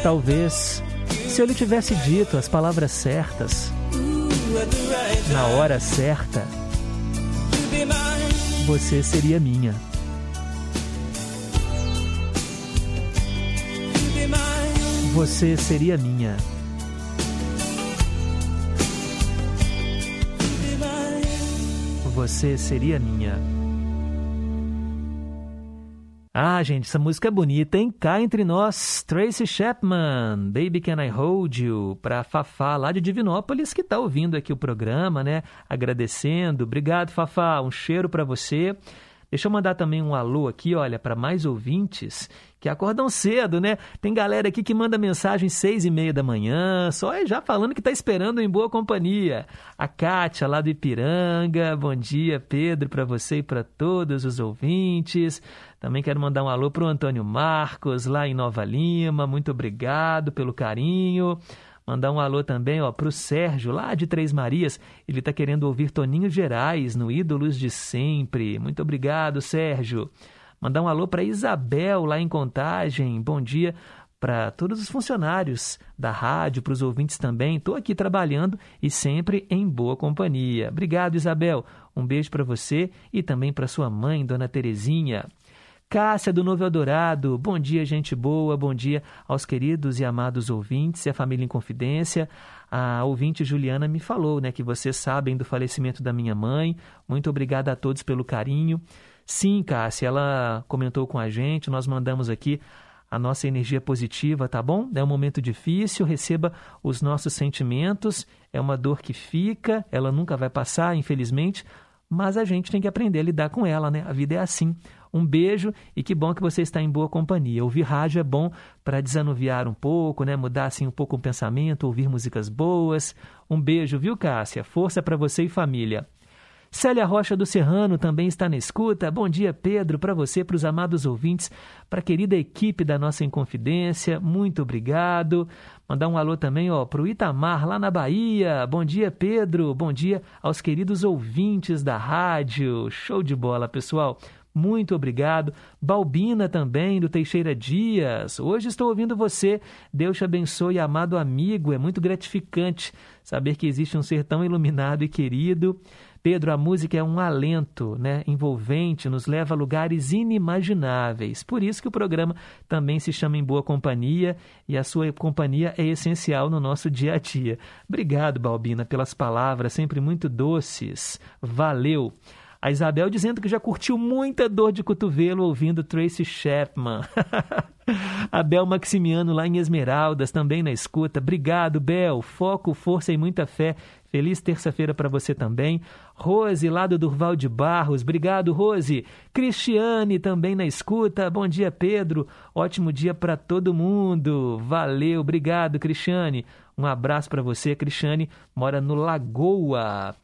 Talvez, se eu lhe tivesse dito as palavras certas, na hora certa, você seria minha. Você seria minha. Você seria minha. Ah, gente, essa música é bonita, hein? Cá entre nós, Tracy Chapman, Baby Can I Hold You, para Fafá, lá de Divinópolis, que tá ouvindo aqui o programa, né? Agradecendo. Obrigado, Fafá. Um cheiro para você. Deixa eu mandar também um alô aqui, olha, para mais ouvintes que acordam cedo, né? Tem galera aqui que manda mensagem seis e meia da manhã, só é já falando que está esperando em boa companhia. A Kátia, lá do Ipiranga, bom dia, Pedro, para você e para todos os ouvintes. Também quero mandar um alô para o Antônio Marcos, lá em Nova Lima, muito obrigado pelo carinho. Mandar um alô também para o Sérgio, lá de Três Marias. Ele está querendo ouvir Toninho Gerais no Ídolos de Sempre. Muito obrigado, Sérgio. Mandar um alô para Isabel, lá em Contagem. Bom dia para todos os funcionários da rádio, para os ouvintes também. Estou aqui trabalhando e sempre em boa companhia. Obrigado, Isabel. Um beijo para você e também para sua mãe, Dona Terezinha. Cássia do Novo Eldorado, bom dia, gente boa, bom dia aos queridos e amados ouvintes e a família em confidência. A ouvinte Juliana me falou né, que vocês sabem do falecimento da minha mãe. Muito obrigada a todos pelo carinho. Sim, Cássia, ela comentou com a gente, nós mandamos aqui a nossa energia positiva, tá bom? É um momento difícil, receba os nossos sentimentos, é uma dor que fica, ela nunca vai passar, infelizmente, mas a gente tem que aprender a lidar com ela, né? A vida é assim. Um beijo e que bom que você está em boa companhia. Ouvir rádio é bom para desanuviar um pouco, né? Mudar assim um pouco o pensamento, ouvir músicas boas. Um beijo, viu, Cássia? Força para você e família. Célia Rocha do Serrano também está na escuta. Bom dia, Pedro, para você, para os amados ouvintes, para a querida equipe da nossa Inconfidência. Muito obrigado. Mandar um alô também para o Itamar, lá na Bahia. Bom dia, Pedro. Bom dia aos queridos ouvintes da rádio. Show de bola, pessoal. Muito obrigado. Balbina também, do Teixeira Dias. Hoje estou ouvindo você. Deus te abençoe, amado amigo. É muito gratificante saber que existe um ser tão iluminado e querido. Pedro, a música é um alento né, envolvente, nos leva a lugares inimagináveis. Por isso que o programa também se chama Em Boa Companhia e a sua companhia é essencial no nosso dia a dia. Obrigado, Balbina, pelas palavras sempre muito doces. Valeu! A Isabel dizendo que já curtiu muita dor de cotovelo ouvindo Tracy Chapman. *laughs* a Bel Maximiano lá em Esmeraldas, também na escuta. Obrigado, Bel. Foco, força e muita fé. Feliz terça-feira para você também. Rose, lá do Durval de Barros. Obrigado, Rose. Cristiane, também na escuta. Bom dia, Pedro. Ótimo dia para todo mundo. Valeu, obrigado, Cristiane. Um abraço para você, Cristiane. Mora no Lagoa.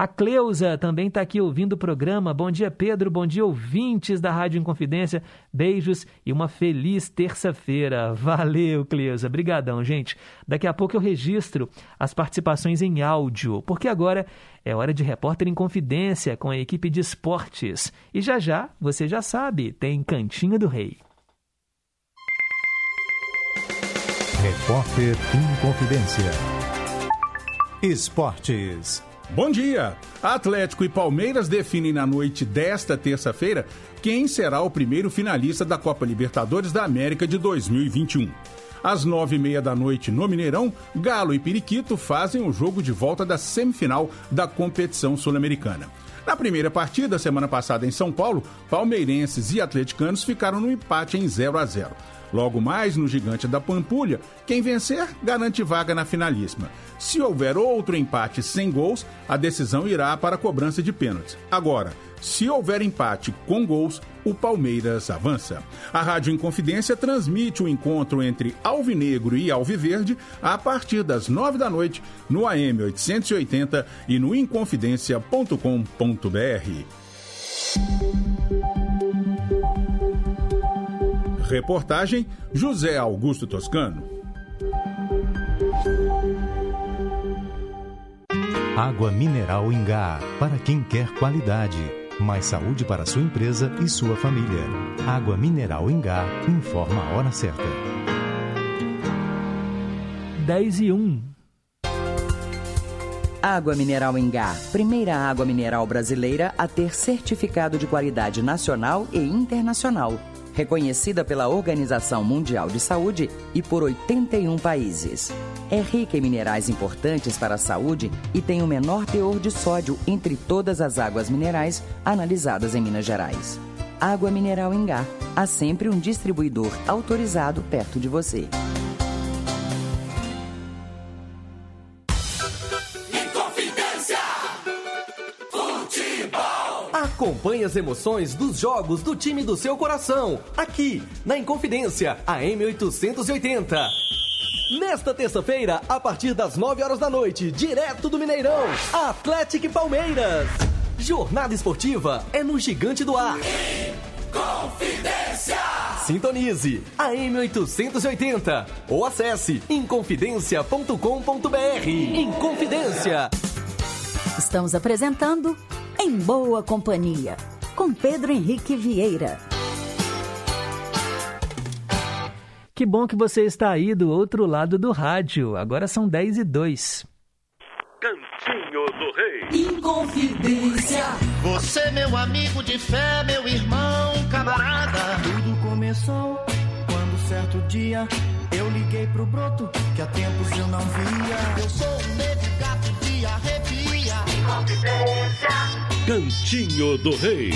A Cleusa também está aqui ouvindo o programa. Bom dia, Pedro. Bom dia, ouvintes da Rádio Inconfidência. Beijos e uma feliz terça-feira. Valeu, Cleusa. Obrigadão, gente. Daqui a pouco eu registro as participações em áudio, porque agora é hora de Repórter em Confidência com a equipe de esportes. E já já, você já sabe, tem Cantinho do Rei. Repórter em Confidência. Esportes. Bom dia! Atlético e Palmeiras definem na noite desta terça-feira quem será o primeiro finalista da Copa Libertadores da América de 2021. Às nove e meia da noite no Mineirão, Galo e Periquito fazem o jogo de volta da semifinal da competição sul-americana. Na primeira partida, semana passada em São Paulo, palmeirenses e atleticanos ficaram no empate em 0 a 0. Logo mais, no Gigante da Pampulha, quem vencer garante vaga na finalíssima. Se houver outro empate sem gols, a decisão irá para a cobrança de pênaltis. Agora, se houver empate com gols, o Palmeiras avança. A Rádio Inconfidência transmite o encontro entre Alvinegro e Alviverde a partir das nove da noite no AM 880 e no inconfidencia.com.br. Reportagem José Augusto Toscano. Água mineral Ingá, para quem quer qualidade. Mais saúde para sua empresa e sua família. Água mineral Ingá informa a hora certa. 10 e 1. Água Mineral Ingá, primeira água mineral brasileira a ter certificado de qualidade nacional e internacional reconhecida pela Organização Mundial de Saúde e por 81 países. É rica em minerais importantes para a saúde e tem o menor teor de sódio entre todas as águas minerais analisadas em Minas Gerais. Água Mineral Ingá. Há sempre um distribuidor autorizado perto de você. Acompanhe as emoções dos jogos do time do seu coração, aqui na Inconfidência, a M880. Nesta terça-feira, a partir das 9 horas da noite, direto do Mineirão, Atlético e Palmeiras. Jornada esportiva é no Gigante do Ar. Confidência! Sintonize a M880 ou acesse inconfidencia.com.br. Inconfidência. Estamos apresentando Em Boa Companhia, com Pedro Henrique Vieira. Que bom que você está aí do outro lado do rádio. Agora são 10 e 2. Cantinho do Rei. Inconfidência. Você, meu amigo de fé, meu irmão, camarada. Tudo começou quando certo dia eu liguei pro broto que há tempos eu não via. Eu sou um negro gato de arrepia. Inconfidência. Cantinho do Rei.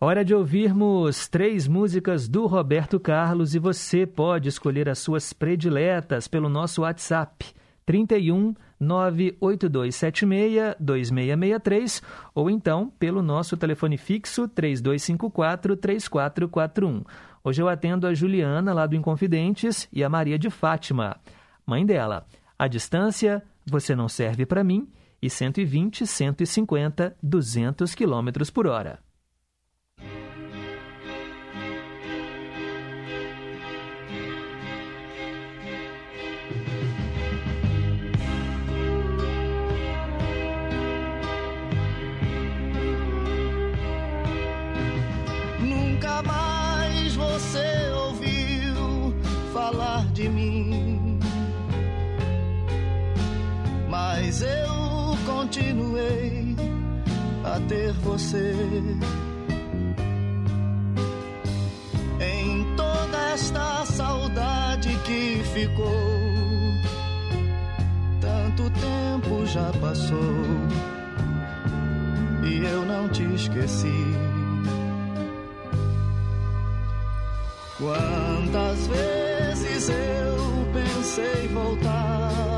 Hora de ouvirmos três músicas do Roberto Carlos e você pode escolher as suas prediletas pelo nosso WhatsApp 31 98276 2663 ou então pelo nosso telefone fixo 3254 3441. Hoje eu atendo a Juliana lá do Inconfidentes e a Maria de Fátima, mãe dela. A distância, você não serve para mim e 120, 150, 200 km por hora. Nunca mais você ouviu falar de mim. Mas eu a ter você. Em toda esta saudade que ficou, tanto tempo já passou e eu não te esqueci. Quantas vezes eu pensei voltar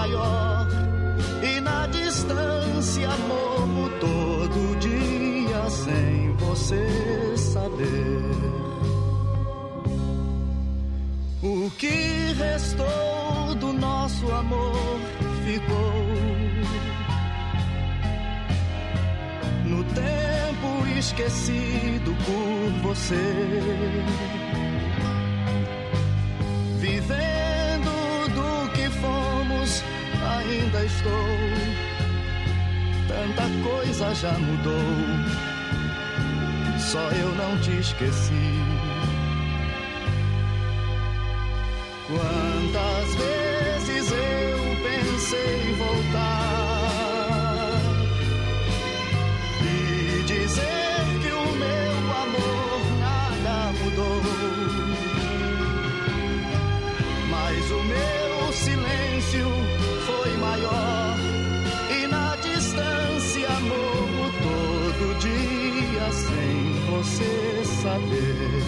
maior e na distância morro todo dia sem você saber. O que restou do nosso amor ficou no tempo esquecido por você. Vivendo ainda estou. Tanta coisa já mudou, só eu não te esqueci. Quantas vezes eu pensei saber.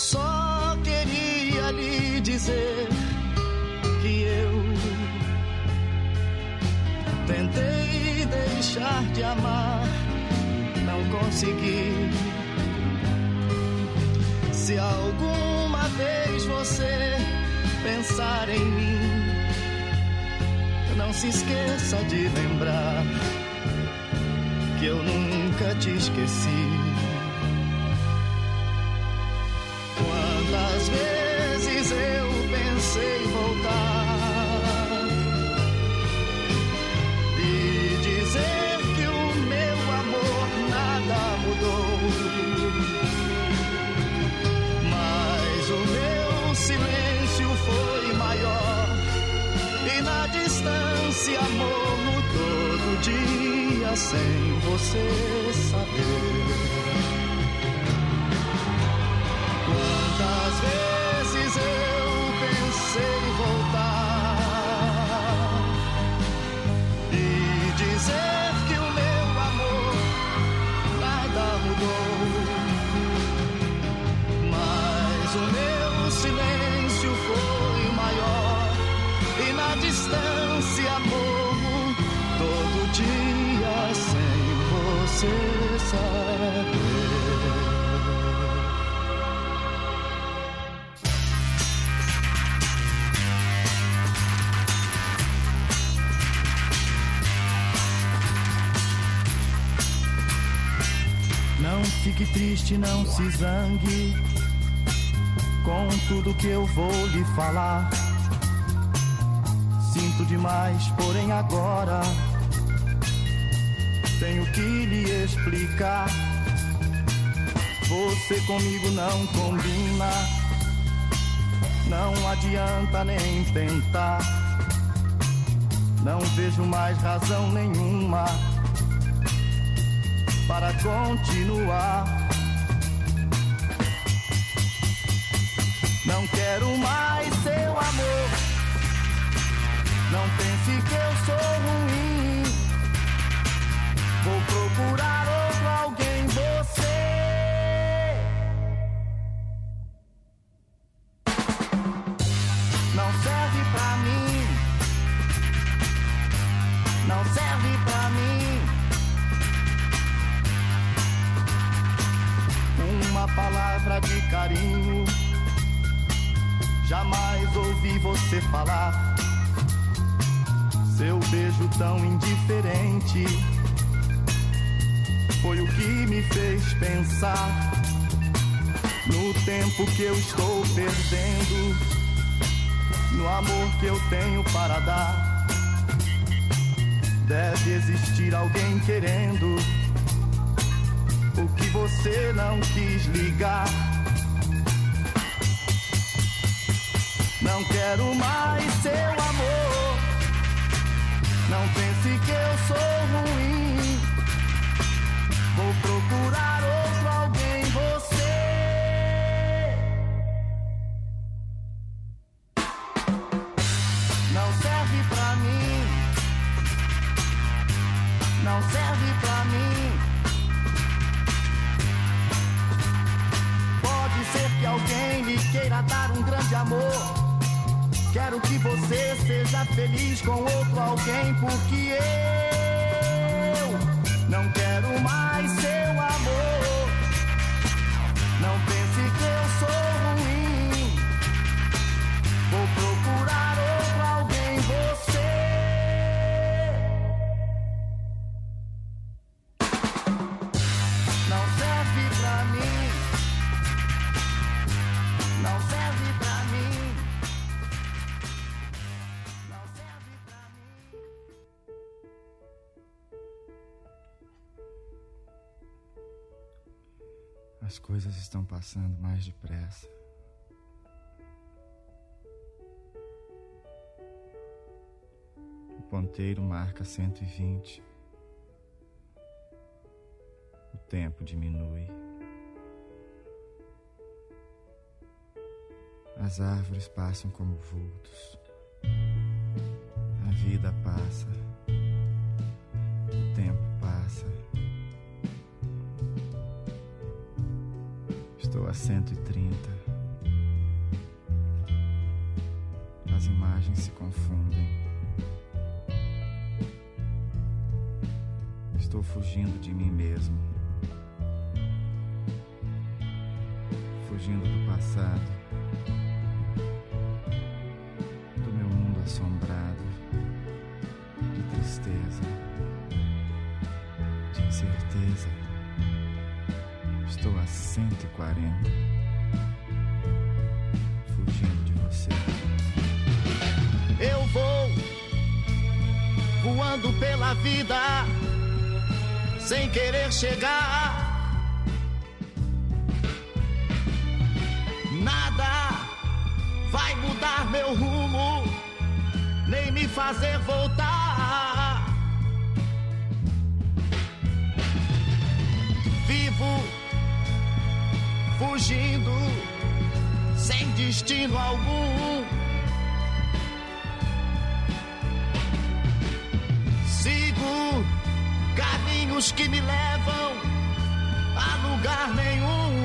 Só queria lhe dizer que eu tentei deixar de amar, não consegui. Se alguma vez você pensar em mim, não se esqueça de lembrar que eu nunca te esqueci. Distância morro todo dia sem você saber. Quantas vezes eu pensei em voltar e dizer que o meu amor nada mudou. Mas o meu silêncio foi maior e na distância você saber. Não fique triste, não se zangue com tudo que eu vou lhe falar. Sinto demais, porém agora tenho que lhe explicar. Você comigo não combina, não adianta nem tentar. Não vejo mais razão nenhuma para continuar. Não quero mais seu amor. Não pense que eu sou ruim. Que eu tenho para dar. Deve existir alguém querendo o que você não quis ligar. Não quero mais seu amor. Não pense que eu sou ruim. Vou procurar outro amor. Quero que você seja feliz com outro alguém, porque eu não quero mais passando mais depressa. O ponteiro marca 120. O tempo diminui. As árvores passam como vultos. A vida passa. O tempo passa. Estou a 130. As imagens se confundem. Estou fugindo de mim mesmo. Fugindo do passado. Do meu mundo assombrado. De tristeza. De incerteza. 140 fugindo de você. Eu vou voando pela vida sem querer chegar. Nada vai mudar meu rumo, nem me fazer voltar. Vivo fugindo, sem destino algum. Sigo caminhos que me levam a lugar nenhum.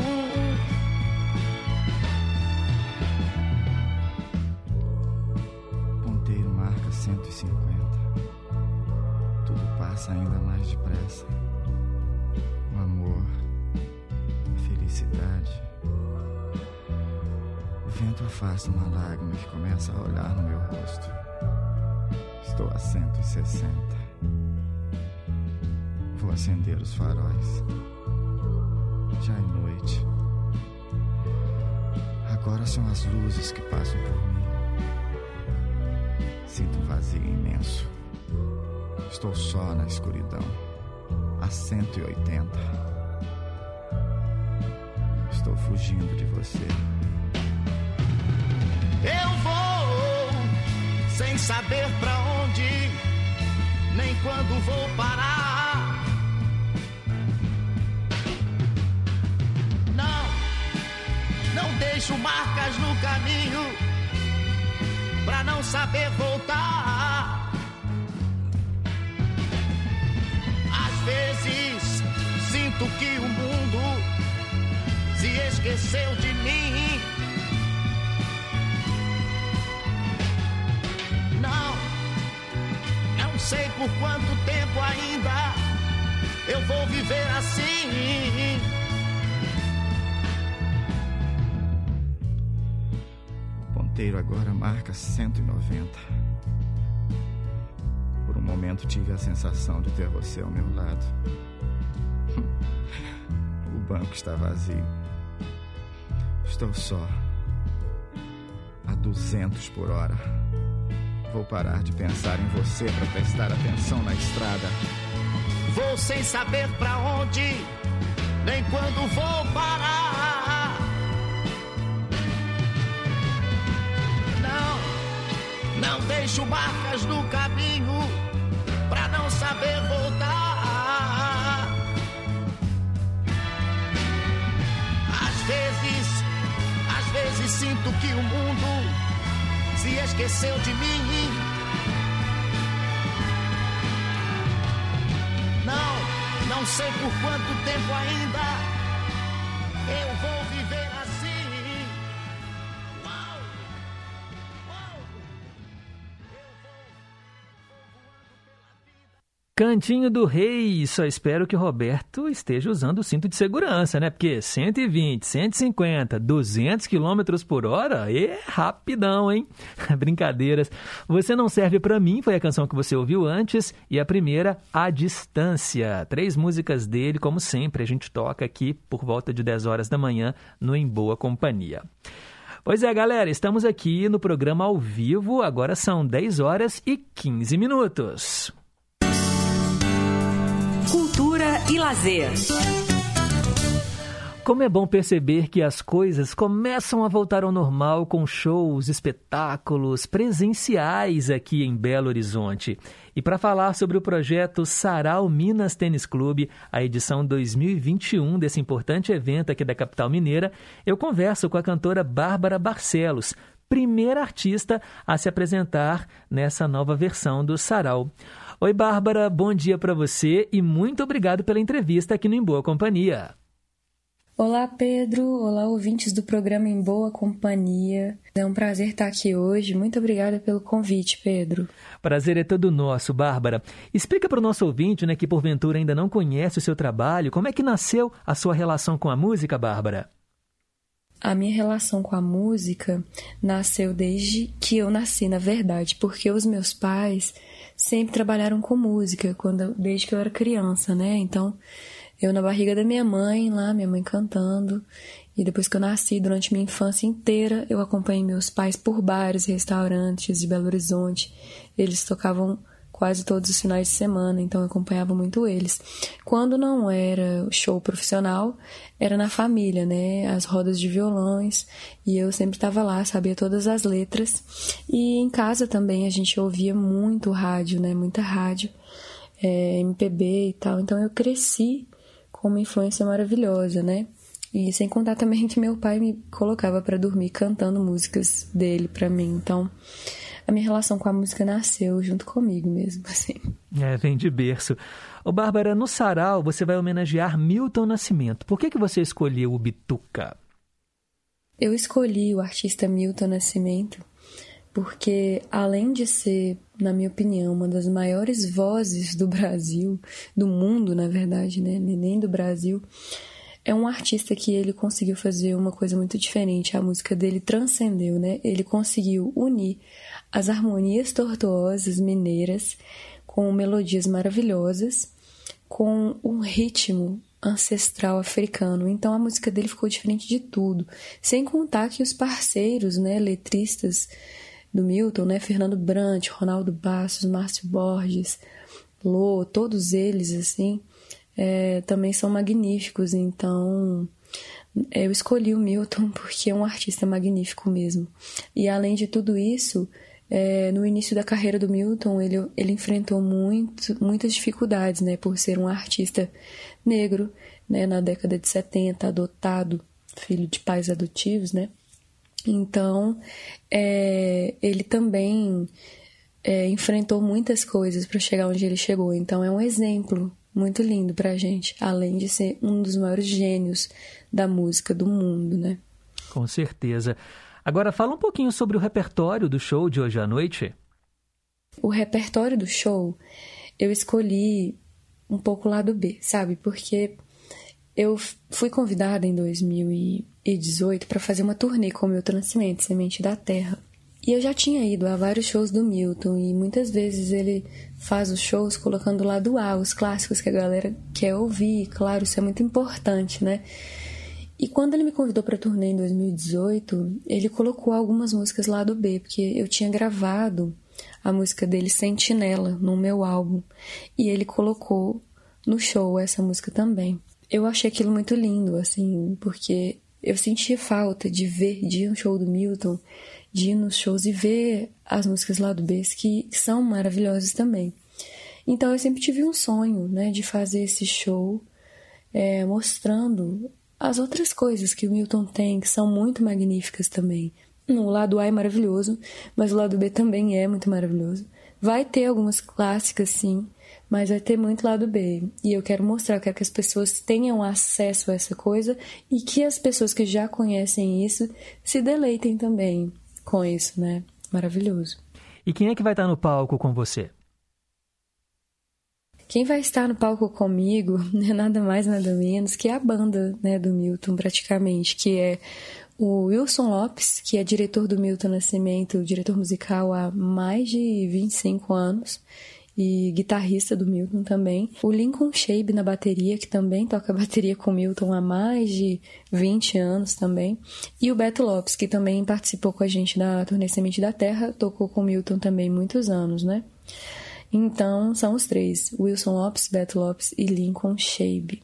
Afasta uma lágrima que começa a olhar no meu rosto. Estou a 160. Vou acender os faróis. Já é noite. Agora são as luzes que passam por mim. Sinto um vazio imenso. Estou só na escuridão. A 180. Estou fugindo de você. Sem saber pra onde, nem quando vou parar. Não, não deixo marcas no caminho pra não saber voltar. Às vezes sinto que o mundo se esqueceu de mim. Sei por quanto tempo ainda eu vou viver assim. O ponteiro agora marca 190. Por um momento tive a sensação de ter você ao meu lado. O banco está vazio. Estou só. A 200 por hora. Vou parar de pensar em você para prestar atenção na estrada. Vou sem saber pra onde, nem quando vou parar. Não, não deixo marcas no caminho pra não saber voltar. Às vezes, às vezes sinto que o mundo se esqueceu de mim. Não, não sei por quanto tempo ainda Cantinho do Rei, só espero que o Roberto esteja usando o cinto de segurança, né? Porque 120, 150, 200 km por hora é rapidão, hein? *laughs* Brincadeiras. Você não serve pra mim, foi a canção que você ouviu antes, e a primeira, A Distância. Três músicas dele, como sempre, a gente toca aqui por volta de 10 horas da manhã no Em Boa Companhia. Pois é, galera, estamos aqui no programa ao vivo, agora são 10 horas e 15 minutos. Cultura e lazer. Como é bom perceber que as coisas começam a voltar ao normal com shows, espetáculos presenciais aqui em Belo Horizonte. E para falar sobre o projeto Sarau Minas Tênis Clube, a edição 2021 desse importante evento aqui da capital mineira, eu converso com a cantora Bárbara Barcelos, primeira artista a se apresentar nessa nova versão do Sarau. Oi, Bárbara, bom dia para você e muito obrigado pela entrevista aqui no Em Boa Companhia. Olá, Pedro. Olá, ouvintes do programa Em Boa Companhia. É um prazer estar aqui hoje. Muito obrigada pelo convite, Pedro. Prazer é todo nosso, Bárbara. Explica para o nosso ouvinte, né, que porventura ainda não conhece o seu trabalho, como é que nasceu a sua relação com a música, Bárbara? A minha relação com a música nasceu desde que eu nasci, na verdade, porque os meus pais sempre trabalharam com música quando desde que eu era criança, né? Então, eu na barriga da minha mãe, lá, minha mãe cantando, e depois que eu nasci, durante minha infância inteira, eu acompanhei meus pais por bares, restaurantes de Belo Horizonte. Eles tocavam quase todos os finais de semana, então eu acompanhava muito eles. Quando não era show profissional, era na família, né? As rodas de violões, e eu sempre estava lá, sabia todas as letras. E em casa também a gente ouvia muito rádio, né? Muita rádio, é, MPB e tal. Então eu cresci com uma influência maravilhosa, né? E sem contar também que meu pai me colocava para dormir cantando músicas dele para mim. Então, a minha relação com a música nasceu junto comigo mesmo, *laughs* assim. É, vem de berço. Ô, Bárbara, no sarau você vai homenagear Milton Nascimento. Por que, que você escolheu o Bituca? Eu escolhi o artista Milton Nascimento porque, além de ser, na minha opinião, uma das maiores vozes do Brasil, do mundo, na verdade, né? Nem do Brasil, é um artista que ele conseguiu fazer uma coisa muito diferente. A música dele transcendeu, né? Ele conseguiu unir as harmonias tortuosas mineiras com melodias maravilhosas, com um ritmo ancestral africano. Então a música dele ficou diferente de tudo. Sem contar que os parceiros, né, letristas do Milton, né, Fernando Brant, Ronaldo Bastos, Márcio Borges, Lô, todos eles assim, é, também são magníficos. Então, eu escolhi o Milton *laughs* porque é um artista magnífico mesmo. E além de tudo isso, é, no início da carreira do Milton, ele, ele enfrentou muito, muitas dificuldades, né, por ser um artista negro, né, na década de 70, adotado, filho de pais adotivos, né. Então, é, ele também é, enfrentou muitas coisas para chegar onde ele chegou. Então, é um exemplo muito lindo pra gente, além de ser um dos maiores gênios da música do mundo, né? Com certeza. Agora fala um pouquinho sobre o repertório do show de hoje à noite. O repertório do show eu escolhi um pouco lado B, sabe? Porque eu fui convidada em 2018 para fazer uma turnê com o meu Transcimento, Semente da Terra. E eu já tinha ido a vários shows do Milton e muitas vezes ele faz os shows colocando lá do A, os clássicos que a galera quer ouvir, claro, isso é muito importante, né? E quando ele me convidou para turnê em 2018, ele colocou algumas músicas lá do B, porque eu tinha gravado a música dele Sentinela no meu álbum, e ele colocou no show essa música também. Eu achei aquilo muito lindo, assim, porque eu sentia falta de ver de um show do Milton de ir nos shows e ver as músicas lá do Bess, que são maravilhosas também. Então eu sempre tive um sonho, né, de fazer esse show é, mostrando as outras coisas que o Milton tem, que são muito magníficas também. O lado A é maravilhoso, mas o lado B também é muito maravilhoso. Vai ter algumas clássicas, sim, mas vai ter muito lado B. E eu quero mostrar, eu quero que as pessoas tenham acesso a essa coisa e que as pessoas que já conhecem isso se deleitem também com isso, né? Maravilhoso. E quem é que vai estar no palco com você? Quem vai estar no palco comigo *laughs* é nada mais, nada menos que a banda né, do Milton, praticamente, que é o Wilson Lopes, que é diretor do Milton Nascimento, diretor musical há mais de 25 anos e guitarrista do Milton também. O Lincoln Shabe na bateria, que também toca *laughs* bateria com o Milton há mais de 20 anos também. E o Beto Lopes, que também participou com a gente da turnê Semente da Terra, tocou com o Milton também muitos anos, né? Então, são os três: Wilson Lopes, Beto Lopes e Lincoln Shabe.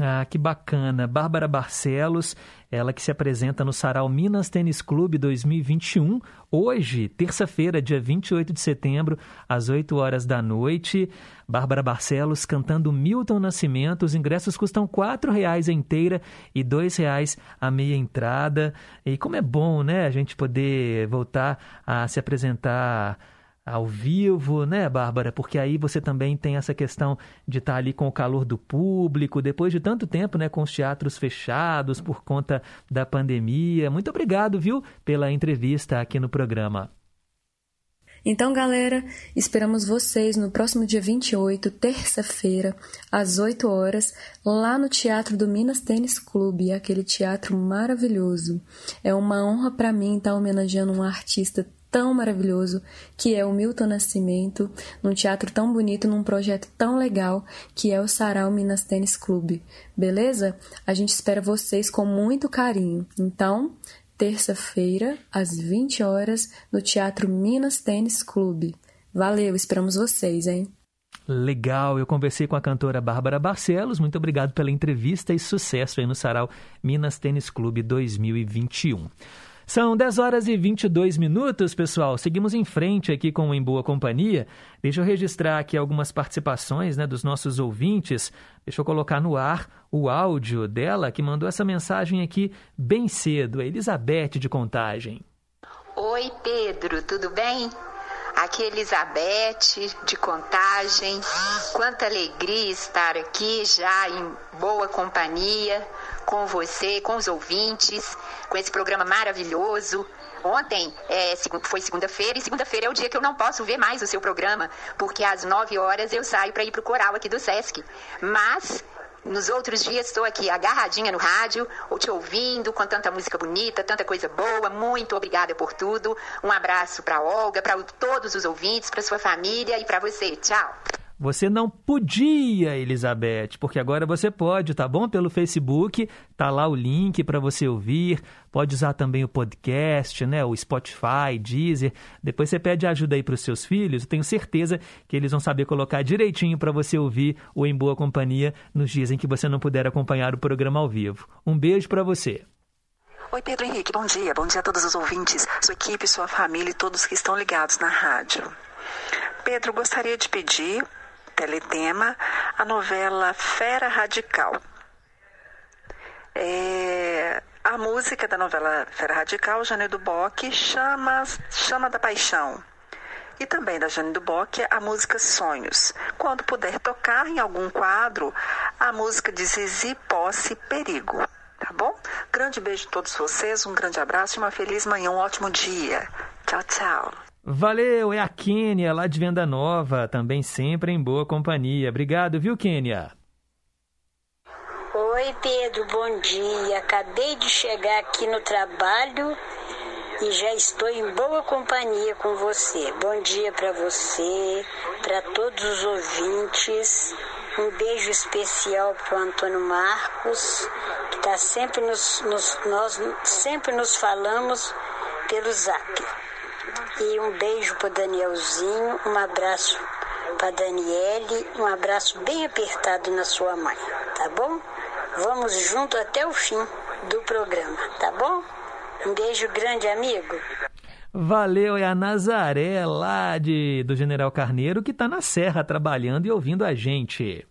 Ah, que bacana. Bárbara Barcelos, ela que se apresenta no Sarau Minas Tênis Clube 2021, hoje, terça-feira, dia 28 de setembro, às 8 horas da noite. Bárbara Barcelos cantando Milton Nascimento. Os ingressos custam R$ reais a inteira e R$ reais a meia entrada. E como é bom, né, a gente poder voltar a se apresentar ao vivo, né, Bárbara? Porque aí você também tem essa questão de estar ali com o calor do público, depois de tanto tempo, né, com os teatros fechados por conta da pandemia. Muito obrigado, viu, pela entrevista aqui no programa. Então, galera, esperamos vocês no próximo dia 28, terça-feira, às 8 horas, lá no Teatro do Minas Tênis Clube, aquele teatro maravilhoso. É uma honra para mim estar homenageando um artista tão maravilhoso que é o Milton Nascimento, num teatro tão bonito, num projeto tão legal que é o Sarau Minas Tênis Clube. Beleza? A gente espera vocês com muito carinho. Então, terça-feira, às 20 horas, no Teatro Minas Tênis Clube. Valeu, esperamos vocês, hein? Legal, eu conversei com a cantora Bárbara Barcelos. Muito obrigado pela entrevista e sucesso aí no Sarau Minas Tênis Clube 2021. São 10 horas e 22 minutos, pessoal. Seguimos em frente aqui com o Em Boa Companhia. Deixa eu registrar aqui algumas participações né, dos nossos ouvintes. Deixa eu colocar no ar o áudio dela que mandou essa mensagem aqui bem cedo, a Elizabeth de Contagem. Oi, Pedro, tudo bem? Aqui é Elizabeth de Contagem. Quanta alegria estar aqui já em boa companhia com você, com os ouvintes, com esse programa maravilhoso. Ontem é, foi segunda-feira e segunda-feira é o dia que eu não posso ver mais o seu programa, porque às 9 horas eu saio para ir para o coral aqui do Sesc. Mas nos outros dias estou aqui agarradinha no rádio, te ouvindo com tanta música bonita, tanta coisa boa. Muito obrigada por tudo. Um abraço para Olga, para todos os ouvintes, para sua família e para você. Tchau. Você não podia, Elizabeth, porque agora você pode, tá bom? Pelo Facebook, tá lá o link para você ouvir. Pode usar também o podcast, né? O Spotify, Deezer. Depois você pede ajuda aí para os seus filhos. Eu tenho certeza que eles vão saber colocar direitinho para você ouvir o Em Boa Companhia nos dias em que você não puder acompanhar o programa ao vivo. Um beijo para você. Oi, Pedro Henrique, bom dia. Bom dia a todos os ouvintes, sua equipe, sua família e todos que estão ligados na rádio. Pedro, gostaria de pedir teletema, a novela Fera Radical. É, a música da novela Fera Radical, Jane do Bock, chama, chama da Paixão. E também da Jane do Bock, a música Sonhos. Quando puder tocar em algum quadro, a música de Zizi Posse Perigo. Tá bom? Grande beijo a todos vocês, um grande abraço e uma feliz manhã, um ótimo dia. Tchau, tchau. Valeu, é a Quênia, lá de Venda Nova, também sempre em boa companhia. Obrigado, viu, Quênia? Oi, Pedro, bom dia. Acabei de chegar aqui no trabalho e já estou em boa companhia com você. Bom dia para você, para todos os ouvintes. Um beijo especial para o Antônio Marcos, que está sempre nos, nos, nós sempre nos falamos pelo zap. E um beijo para Danielzinho, um abraço para Daniele, um abraço bem apertado na sua mãe, tá bom? Vamos junto até o fim do programa, tá bom? Um beijo grande, amigo. Valeu, é a Nazaré lá de, do General Carneiro que está na Serra trabalhando e ouvindo a gente.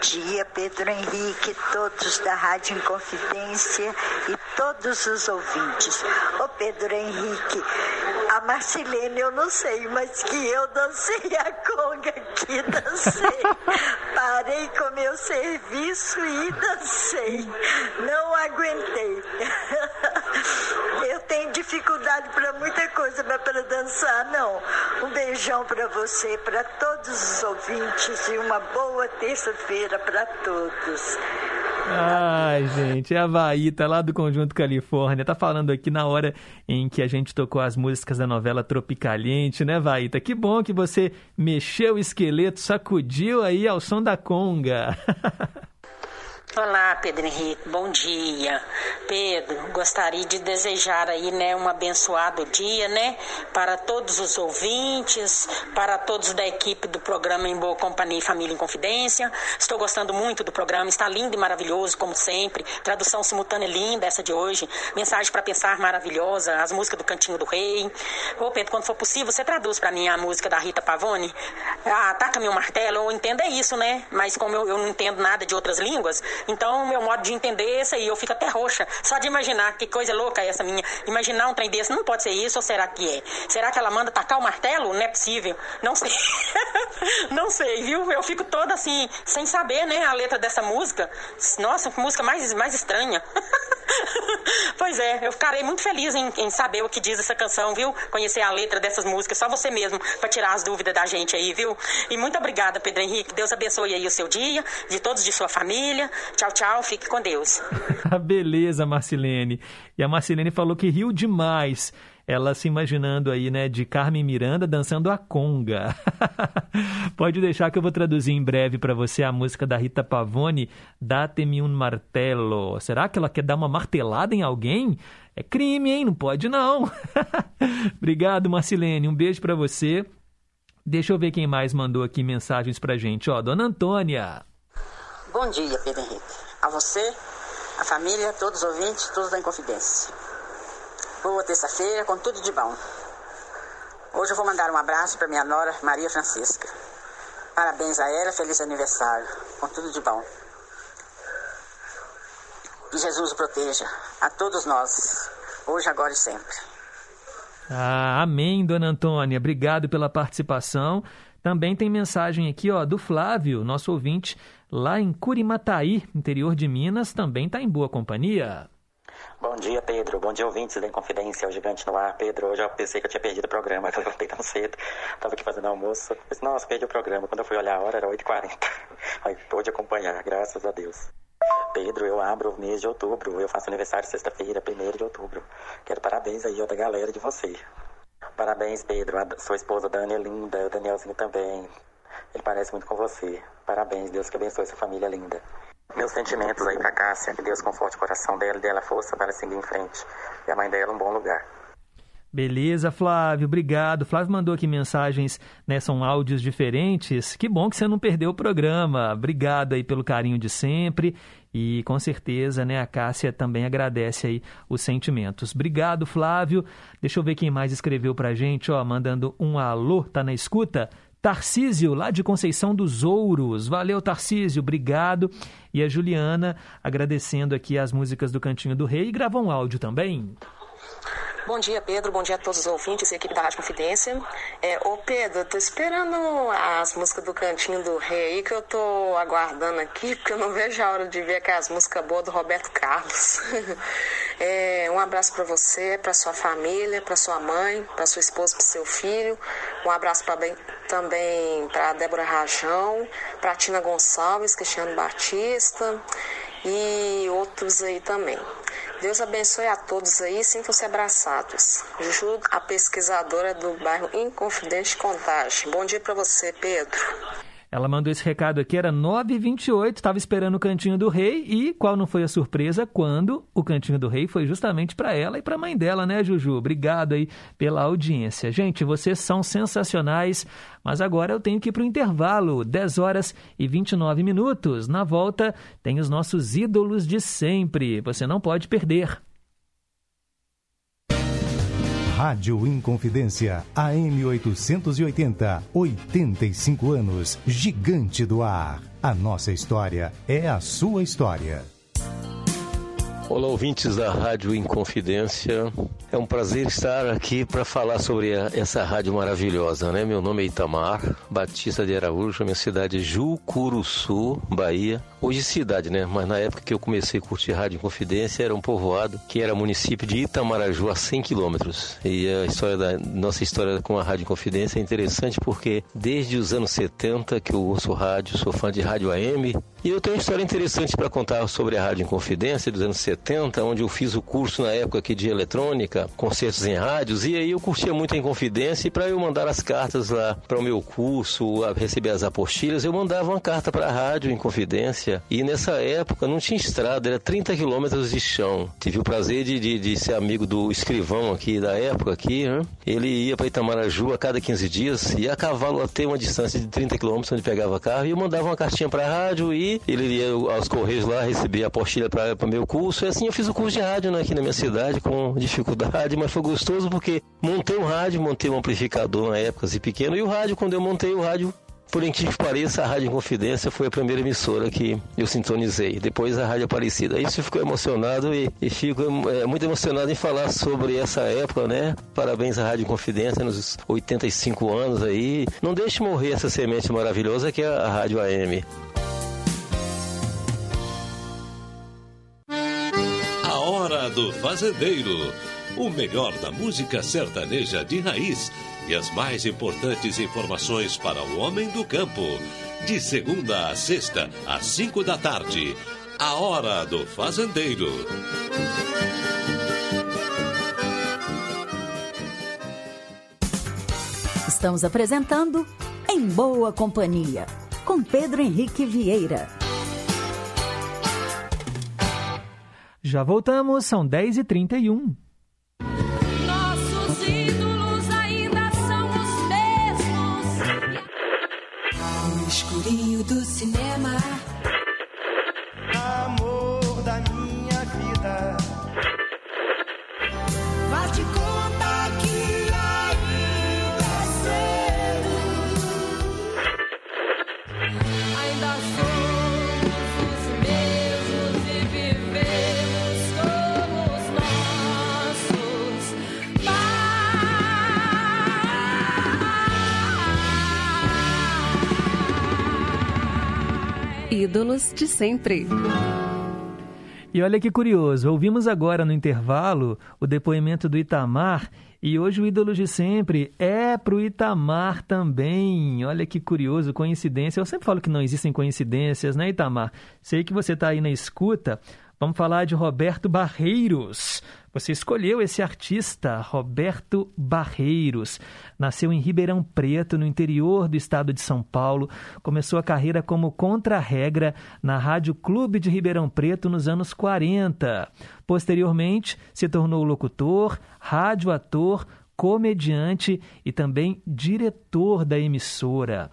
Dia, Pedro Henrique, todos da Rádio Inconfidência e todos os ouvintes. Ô Pedro Henrique, a Marcelene eu não sei, mas que eu dancei a conga aqui, dancei. *laughs* Parei com meu serviço e dancei. Não aguentei. *laughs* Eu tenho dificuldade para muita coisa, mas para dançar não. Um beijão para você, para todos os ouvintes e uma boa terça-feira para todos. Ai, gente, é a Vaíta lá do Conjunto Califórnia. Tá falando aqui na hora em que a gente tocou as músicas da novela Tropicaliente, né, Vaíta? Que bom que você mexeu o esqueleto, sacudiu aí ao som da conga. *laughs* Olá, Pedro Henrique, bom dia. Pedro, gostaria de desejar aí, né, um abençoado dia, né, para todos os ouvintes, para todos da equipe do programa Em Boa Companhia e Família em Confidência. Estou gostando muito do programa, está lindo e maravilhoso, como sempre. Tradução simultânea linda essa de hoje. Mensagem para pensar maravilhosa, as músicas do Cantinho do Rei. Ô, Pedro, quando for possível, você traduz para mim a música da Rita Pavone? Ah, taca meu martelo, eu entendo é isso, né? Mas como eu, eu não entendo nada de outras línguas, então, meu modo de entender é esse aí. Eu fico até roxa. Só de imaginar que coisa louca é essa minha. Imaginar um trem desse não pode ser isso ou será que é? Será que ela manda tacar o martelo? Não é possível. Não sei. *laughs* não sei, viu? Eu fico toda assim, sem saber, né, a letra dessa música. Nossa, que música mais, mais estranha. *laughs* pois é, eu ficarei muito feliz em, em, saber o que diz essa canção, viu? Conhecer a letra dessas músicas, só você mesmo, para tirar as dúvidas da gente aí, viu? E muito obrigada, Pedro Henrique. Deus abençoe aí o seu dia, de todos de sua família. Tchau, tchau, fique com Deus. *laughs* Beleza, Marcilene. E a Marcilene falou que riu demais ela se imaginando aí, né, de Carmen Miranda dançando a conga. *laughs* Pode deixar que eu vou traduzir em breve para você a música da Rita Pavone, Date-me un martelo. Será que ela quer dar uma martelada em alguém? É crime, hein? Não pode não. *laughs* Obrigado, Marcilene. Um beijo para você. Deixa eu ver quem mais mandou aqui mensagens pra gente. Ó, Dona Antônia. Bom dia, Pedro Henrique. A você, a família, todos os ouvintes, todos da Inconfidência. Boa terça-feira, com tudo de bom. Hoje eu vou mandar um abraço para minha nora Maria Francisca. Parabéns a ela, feliz aniversário, com tudo de bom. Que Jesus o proteja a todos nós, hoje, agora e sempre. Ah, amém, dona Antônia. Obrigado pela participação. Também tem mensagem aqui, ó, do Flávio, nosso ouvinte, lá em Curimataí, interior de Minas, também está em boa companhia. Bom dia, Pedro. Bom dia, ouvintes da Inconfidência, o Gigante no Ar. Pedro, hoje eu pensei que eu tinha perdido o programa, *laughs* eu levantei tão cedo. Tava aqui fazendo almoço. Pensei, nossa, perdi o programa. Quando eu fui olhar a hora, era 8h40. *laughs* Aí, pude acompanhar, graças a Deus. Pedro, eu abro o mês de outubro. Eu faço aniversário sexta-feira, 1 de outubro. Quero parabéns aí, ó, da galera de você. Parabéns, Pedro. A sua esposa Dani é linda, o Danielzinho também. Ele parece muito com você. Parabéns, Deus que abençoe sua família linda. Meus sentimentos aí pra Cássia, que Deus conforte o coração dela e dela força para seguir em frente. E a mãe dela um bom lugar. Beleza, Flávio, obrigado. Flávio mandou aqui mensagens, né? São áudios diferentes. Que bom que você não perdeu o programa. Obrigado aí pelo carinho de sempre. E com certeza, né, a Cássia também agradece aí os sentimentos. Obrigado, Flávio. Deixa eu ver quem mais escreveu pra gente, ó, mandando um alô, tá na escuta? Tarcísio, lá de Conceição dos Ouros. Valeu, Tarcísio, obrigado. E a Juliana agradecendo aqui as músicas do Cantinho do Rei e gravou um áudio também. Bom dia, Pedro. Bom dia a todos os ouvintes e equipe da Rádio Confidência. É, ô, Pedro, tô esperando as músicas do Cantinho do Rei aí que eu tô aguardando aqui, porque eu não vejo a hora de ver aquelas músicas boas do Roberto Carlos. *laughs* É, um abraço para você, para sua família, para sua mãe, para sua esposa, para seu filho. Um abraço pra, bem, também para Débora Rajão, para Tina Gonçalves, Cristiano Batista e outros aí também. Deus abençoe a todos aí, sintam-se abraçados. Juju, a pesquisadora do bairro Inconfidente Contagem. Bom dia para você, Pedro. Ela mandou esse recado aqui, era 9h28, estava esperando o Cantinho do Rei e qual não foi a surpresa quando o Cantinho do Rei foi justamente para ela e para a mãe dela, né, Juju? Obrigado aí pela audiência. Gente, vocês são sensacionais, mas agora eu tenho que ir para o intervalo, 10 horas e 29 minutos. Na volta tem os nossos ídolos de sempre, você não pode perder. Rádio Inconfidência, AM 880, 85 anos, gigante do ar. A nossa história é a sua história. Olá, ouvintes da Rádio Inconfidência. É um prazer estar aqui para falar sobre essa rádio maravilhosa, né? Meu nome é Itamar Batista de Araújo, minha cidade é Jucuruçu, Bahia. Hoje cidade, né? Mas na época que eu comecei a curtir Rádio Inconfidência era um povoado que era município de Itamaraju, a 100 quilômetros. E a história da nossa história com a Rádio Inconfidência é interessante porque desde os anos 70 que eu ouço rádio, sou fã de rádio AM. E eu tenho uma história interessante para contar sobre a Rádio Inconfidência dos anos 70, onde eu fiz o curso na época aqui de eletrônica, concertos em rádios, e aí eu curtia muito a Inconfidência e para eu mandar as cartas lá para o meu curso, receber as apostilhas, eu mandava uma carta para a Rádio Inconfidência. E nessa época não tinha estrada, era 30 quilômetros de chão. Tive o prazer de, de, de, ser amigo do escrivão aqui da época aqui, né? Ele ia para Itamaraju a cada 15 dias, ia a cavalo até uma distância de 30 quilômetros onde pegava carro, e eu mandava uma cartinha para a rádio e ele ia aos Correios lá receber a apostilha para o meu curso. E assim eu fiz o curso de rádio né, aqui na minha cidade com dificuldade, mas foi gostoso porque montei um rádio, montei um amplificador na época assim, pequeno. E o rádio, quando eu montei o rádio, por incrível que pareça, a Rádio Confidência foi a primeira emissora que eu sintonizei. Depois a Rádio Aparecida. Isso ficou emocionado e, e fico é, muito emocionado em falar sobre essa época, né? Parabéns à Rádio Confidência nos 85 anos aí. Não deixe morrer essa semente maravilhosa que é a Rádio AM. Do Fazendeiro. O melhor da música sertaneja de raiz e as mais importantes informações para o homem do campo. De segunda a sexta, às cinco da tarde. A Hora do Fazendeiro. Estamos apresentando Em Boa Companhia, com Pedro Henrique Vieira. Já voltamos, são 10h31. Ídolos de sempre. E olha que curioso, ouvimos agora no intervalo o depoimento do Itamar e hoje o ídolo de sempre é pro Itamar também. Olha que curioso, coincidência. Eu sempre falo que não existem coincidências, né, Itamar? Sei que você está aí na escuta. Vamos falar de Roberto Barreiros. Você escolheu esse artista, Roberto Barreiros. Nasceu em Ribeirão Preto, no interior do estado de São Paulo. Começou a carreira como contra-regra na Rádio Clube de Ribeirão Preto nos anos 40. Posteriormente, se tornou locutor, rádio-ator, comediante e também diretor da emissora.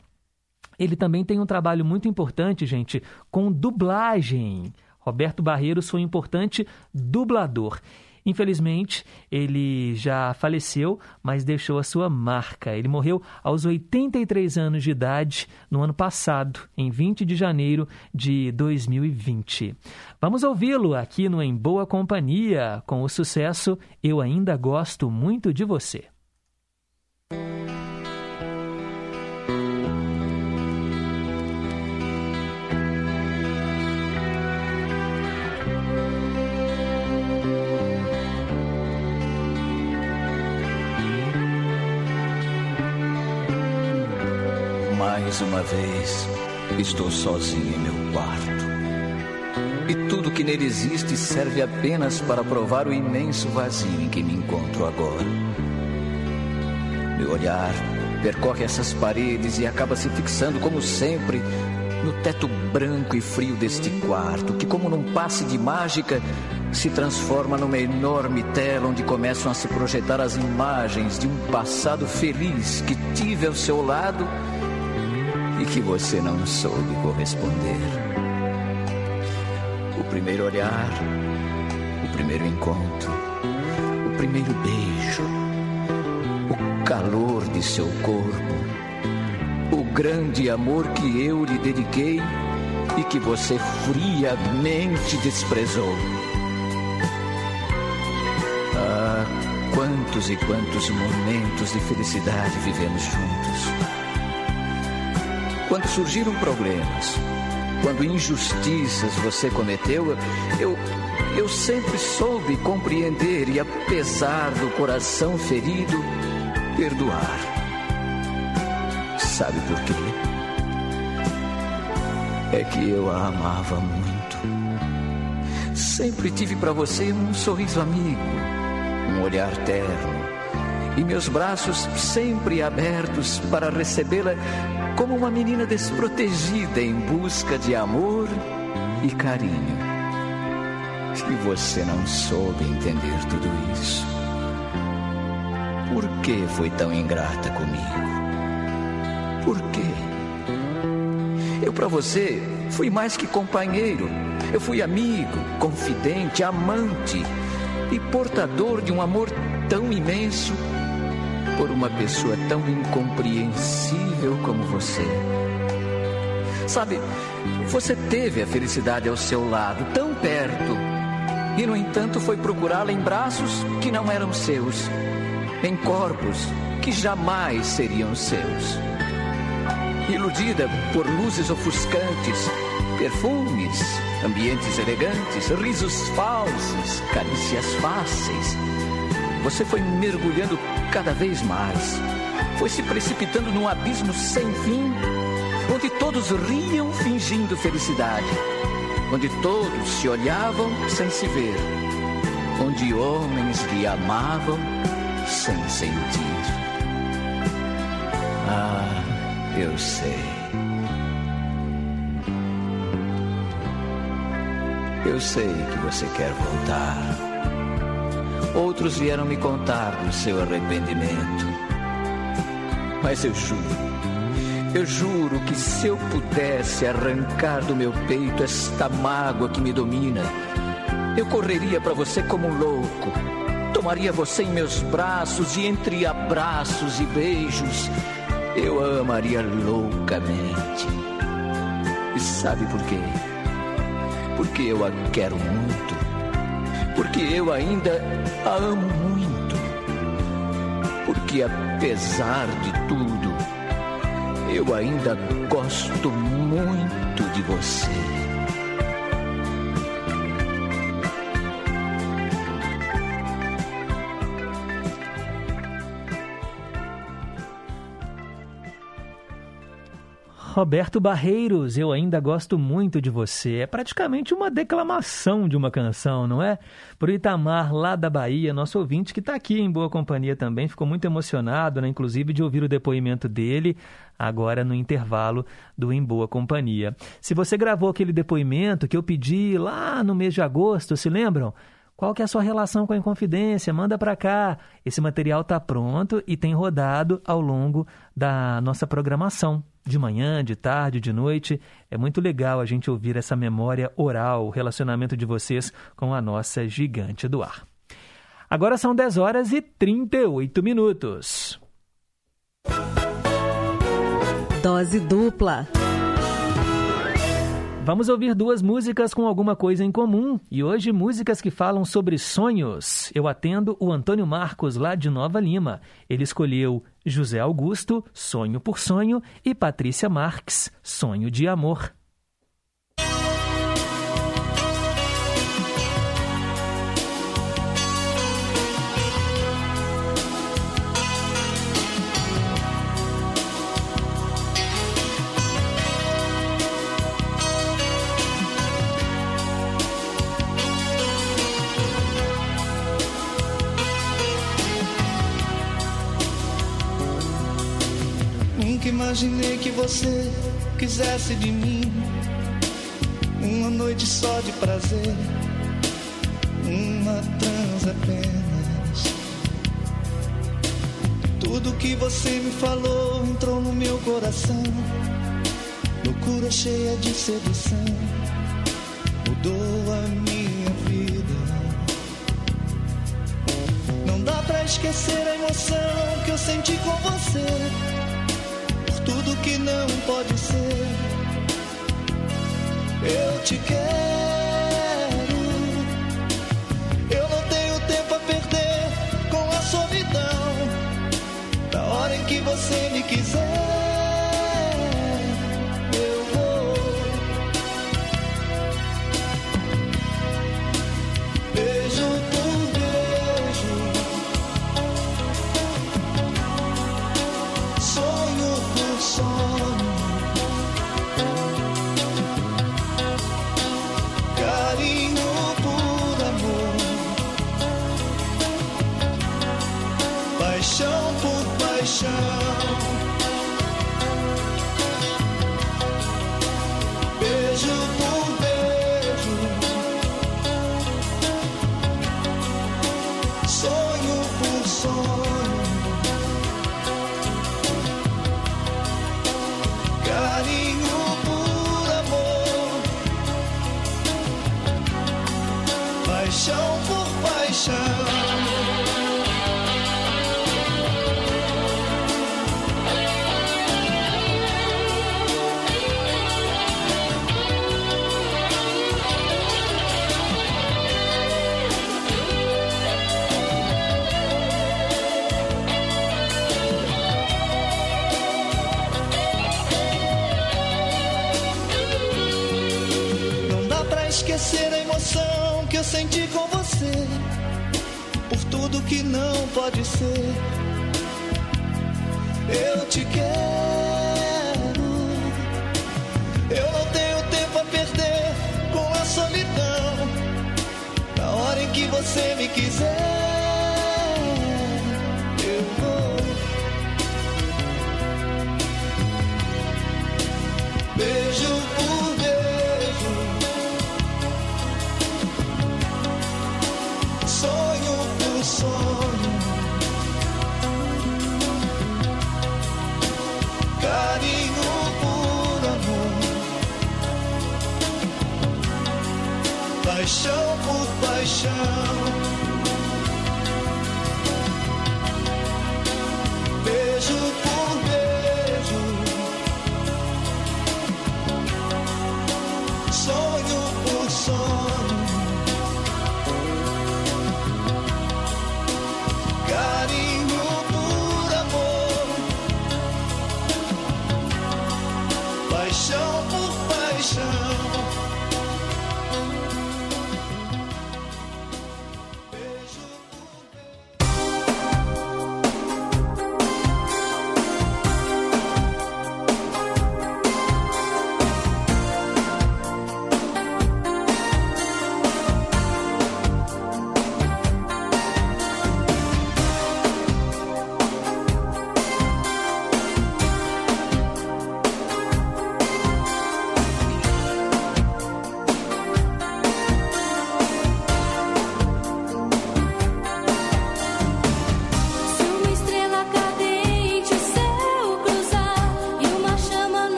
Ele também tem um trabalho muito importante, gente, com dublagem. Roberto Barreiros foi um importante dublador. Infelizmente, ele já faleceu, mas deixou a sua marca. Ele morreu aos 83 anos de idade no ano passado, em 20 de janeiro de 2020. Vamos ouvi-lo aqui no Em Boa Companhia com o sucesso Eu Ainda Gosto Muito de Você. Uma vez, estou sozinho em meu quarto. E tudo que nele existe serve apenas para provar o imenso vazio em que me encontro agora. Meu olhar percorre essas paredes e acaba se fixando, como sempre, no teto branco e frio deste quarto, que, como num passe de mágica, se transforma numa enorme tela onde começam a se projetar as imagens de um passado feliz que tive ao seu lado e que você não soube corresponder. O primeiro olhar, o primeiro encontro, o primeiro beijo, o calor de seu corpo, o grande amor que eu lhe dediquei e que você friamente desprezou. Ah, quantos e quantos momentos de felicidade vivemos juntos. Quando surgiram problemas, quando injustiças você cometeu, eu, eu sempre soube compreender e, apesar do coração ferido, perdoar. Sabe por quê? É que eu a amava muito. Sempre tive para você um sorriso amigo, um olhar terno e meus braços sempre abertos para recebê-la como uma menina desprotegida em busca de amor e carinho. E você não soube entender tudo isso. Por que foi tão ingrata comigo? Por quê? Eu para você fui mais que companheiro. Eu fui amigo, confidente, amante e portador de um amor tão imenso por uma pessoa tão incompreensível como você. Sabe, você teve a felicidade ao seu lado, tão perto, e no entanto foi procurá-la em braços que não eram seus, em corpos que jamais seriam seus. Iludida por luzes ofuscantes, perfumes, ambientes elegantes, risos falsos, carícias fáceis, você foi mergulhando cada vez mais. Foi se precipitando num abismo sem fim, onde todos riam fingindo felicidade, onde todos se olhavam sem se ver, onde homens lhe amavam sem sentir. Ah, eu sei. Eu sei que você quer voltar. Outros vieram me contar do seu arrependimento. Mas eu juro, eu juro que se eu pudesse arrancar do meu peito esta mágoa que me domina, eu correria para você como um louco. Tomaria você em meus braços e entre abraços e beijos, eu a amaria loucamente. E sabe por quê? Porque eu a quero muito porque eu ainda a amo muito. Porque apesar de tudo, eu ainda gosto muito de você. Roberto Barreiros, eu ainda gosto muito de você. É praticamente uma declamação de uma canção, não é? Pro Itamar, lá da Bahia, nosso ouvinte que está aqui em boa companhia também, ficou muito emocionado, né? inclusive de ouvir o depoimento dele agora no intervalo do Em Boa Companhia. Se você gravou aquele depoimento que eu pedi lá no mês de agosto, se lembram? Qual que é a sua relação com a Inconfidência? Manda para cá. Esse material está pronto e tem rodado ao longo da nossa programação de manhã, de tarde, de noite. É muito legal a gente ouvir essa memória oral, o relacionamento de vocês com a nossa gigante do ar. Agora são 10 horas e 38 minutos. Dose dupla. Vamos ouvir duas músicas com alguma coisa em comum e hoje músicas que falam sobre sonhos. Eu atendo o Antônio Marcos lá de Nova Lima. Ele escolheu José Augusto, Sonho por Sonho e Patrícia Marques, Sonho de Amor. Imaginei que você quisesse de mim uma noite só de prazer, uma trans apenas. Tudo que você me falou entrou no meu coração, loucura cheia de sedução, mudou a minha vida. Não dá pra esquecer a emoção que eu senti com você tudo que não pode ser. Eu te quero. Eu não tenho tempo a perder com a solidão. Na hora em que você me quiser, senti com você. Por tudo que não pode ser. Eu te quero. Paixão por paixão. Beijo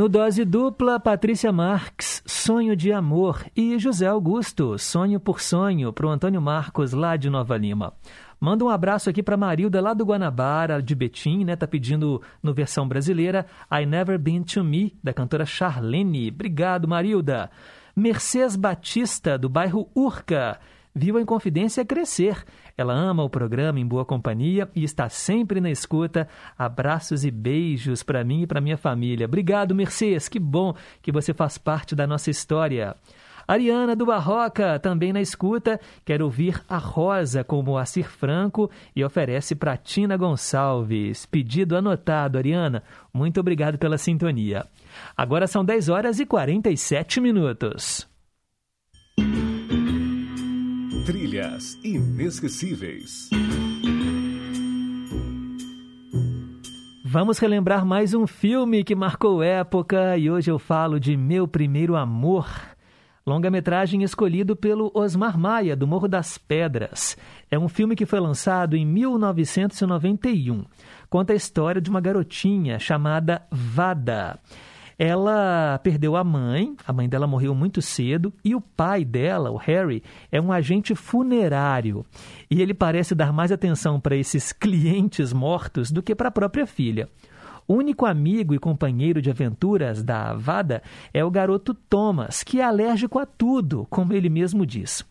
No Dose Dupla, Patrícia Marques, Sonho de Amor. E José Augusto, Sonho por Sonho, para o Antônio Marcos, lá de Nova Lima. Manda um abraço aqui para Marilda, lá do Guanabara, de Betim, né? Tá pedindo no versão brasileira I Never Been to Me, da cantora Charlene. Obrigado, Marilda. Mercedes Batista, do bairro Urca viu a Inconfidência crescer. Ela ama o programa Em Boa Companhia e está sempre na escuta. Abraços e beijos para mim e para minha família. Obrigado, Mercedes. Que bom que você faz parte da nossa história. Ariana do Barroca, também na escuta, quer ouvir A Rosa com Moacir Franco e oferece para Tina Gonçalves. Pedido anotado, Ariana. Muito obrigado pela sintonia. Agora são 10 horas e 47 minutos. Trilhas inesquecíveis. Vamos relembrar mais um filme que marcou época e hoje eu falo de Meu Primeiro Amor. Longa-metragem escolhido pelo Osmar Maia, do Morro das Pedras. É um filme que foi lançado em 1991. Conta a história de uma garotinha chamada Vada. Ela perdeu a mãe, a mãe dela morreu muito cedo, e o pai dela, o Harry, é um agente funerário. E ele parece dar mais atenção para esses clientes mortos do que para a própria filha. O único amigo e companheiro de aventuras da Avada é o garoto Thomas, que é alérgico a tudo, como ele mesmo diz.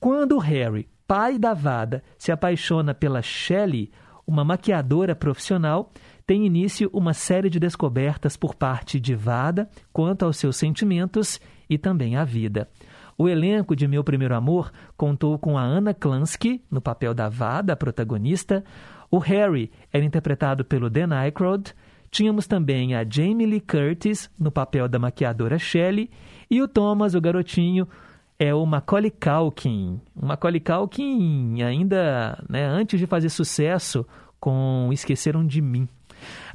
Quando Harry, pai da Avada, se apaixona pela Shelley, uma maquiadora profissional, tem início uma série de descobertas por parte de Vada quanto aos seus sentimentos e também à vida. O elenco de Meu Primeiro Amor contou com a Anna Klansky, no papel da Vada, a protagonista. O Harry era interpretado pelo Dan Aykroyd. Tínhamos também a Jamie Lee Curtis, no papel da maquiadora Shelley. E o Thomas, o garotinho, é o Macaulay Culkin. O Macaulay Culkin, ainda né, antes de fazer sucesso com Esqueceram de Mim.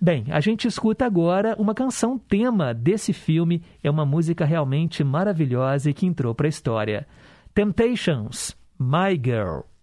Bem, a gente escuta agora uma canção tema desse filme. É uma música realmente maravilhosa e que entrou para a história. Temptations, My Girl.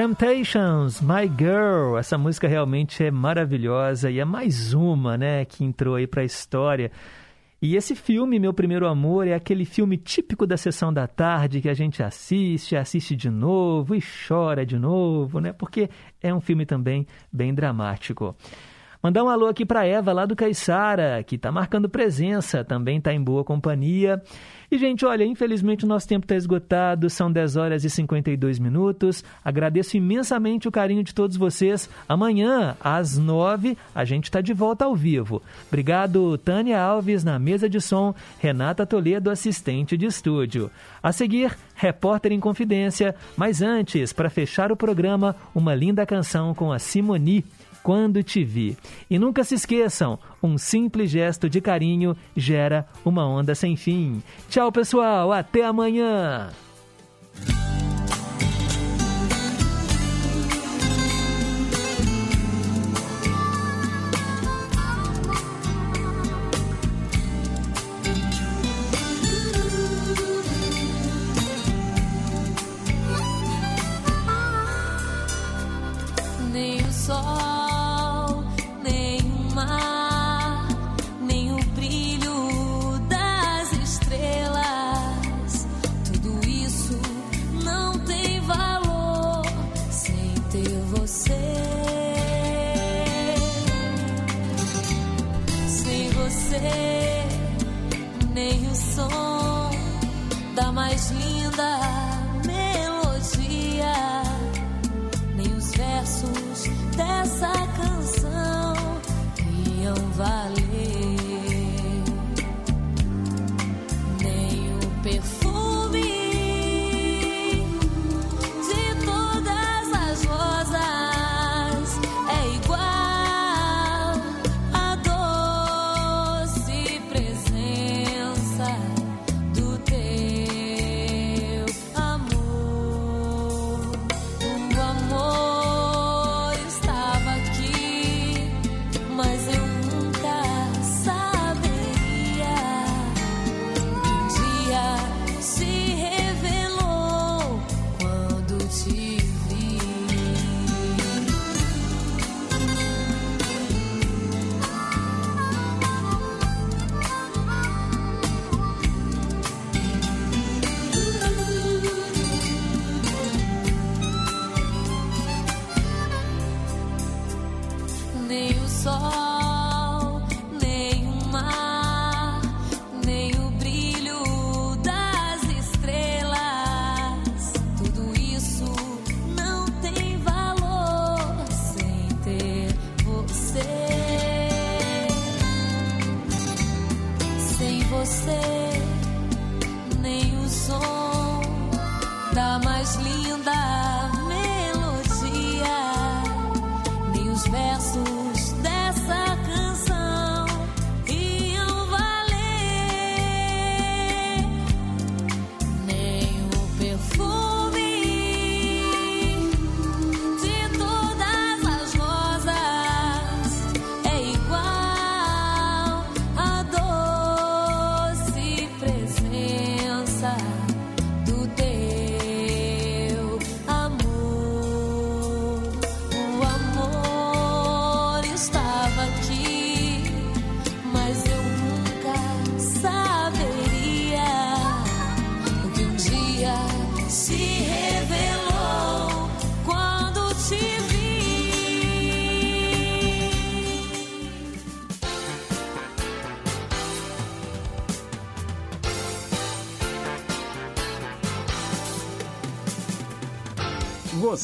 Temptations, My Girl. Essa música realmente é maravilhosa e é mais uma, né, que entrou aí para a história. E esse filme, Meu Primeiro Amor, é aquele filme típico da sessão da tarde que a gente assiste, assiste de novo e chora de novo, né? Porque é um filme também bem dramático. Mandar um alô aqui para Eva, lá do Caiçara, que está marcando presença, também está em boa companhia. E, gente, olha, infelizmente o nosso tempo está esgotado, são 10 horas e 52 minutos. Agradeço imensamente o carinho de todos vocês. Amanhã, às 9, a gente está de volta ao vivo. Obrigado, Tânia Alves, na mesa de som, Renata Toledo, assistente de estúdio. A seguir, Repórter em Confidência, mas antes, para fechar o programa, uma linda canção com a Simoni quando te vi. E nunca se esqueçam, um simples gesto de carinho gera uma onda sem fim. Tchau, pessoal, até amanhã!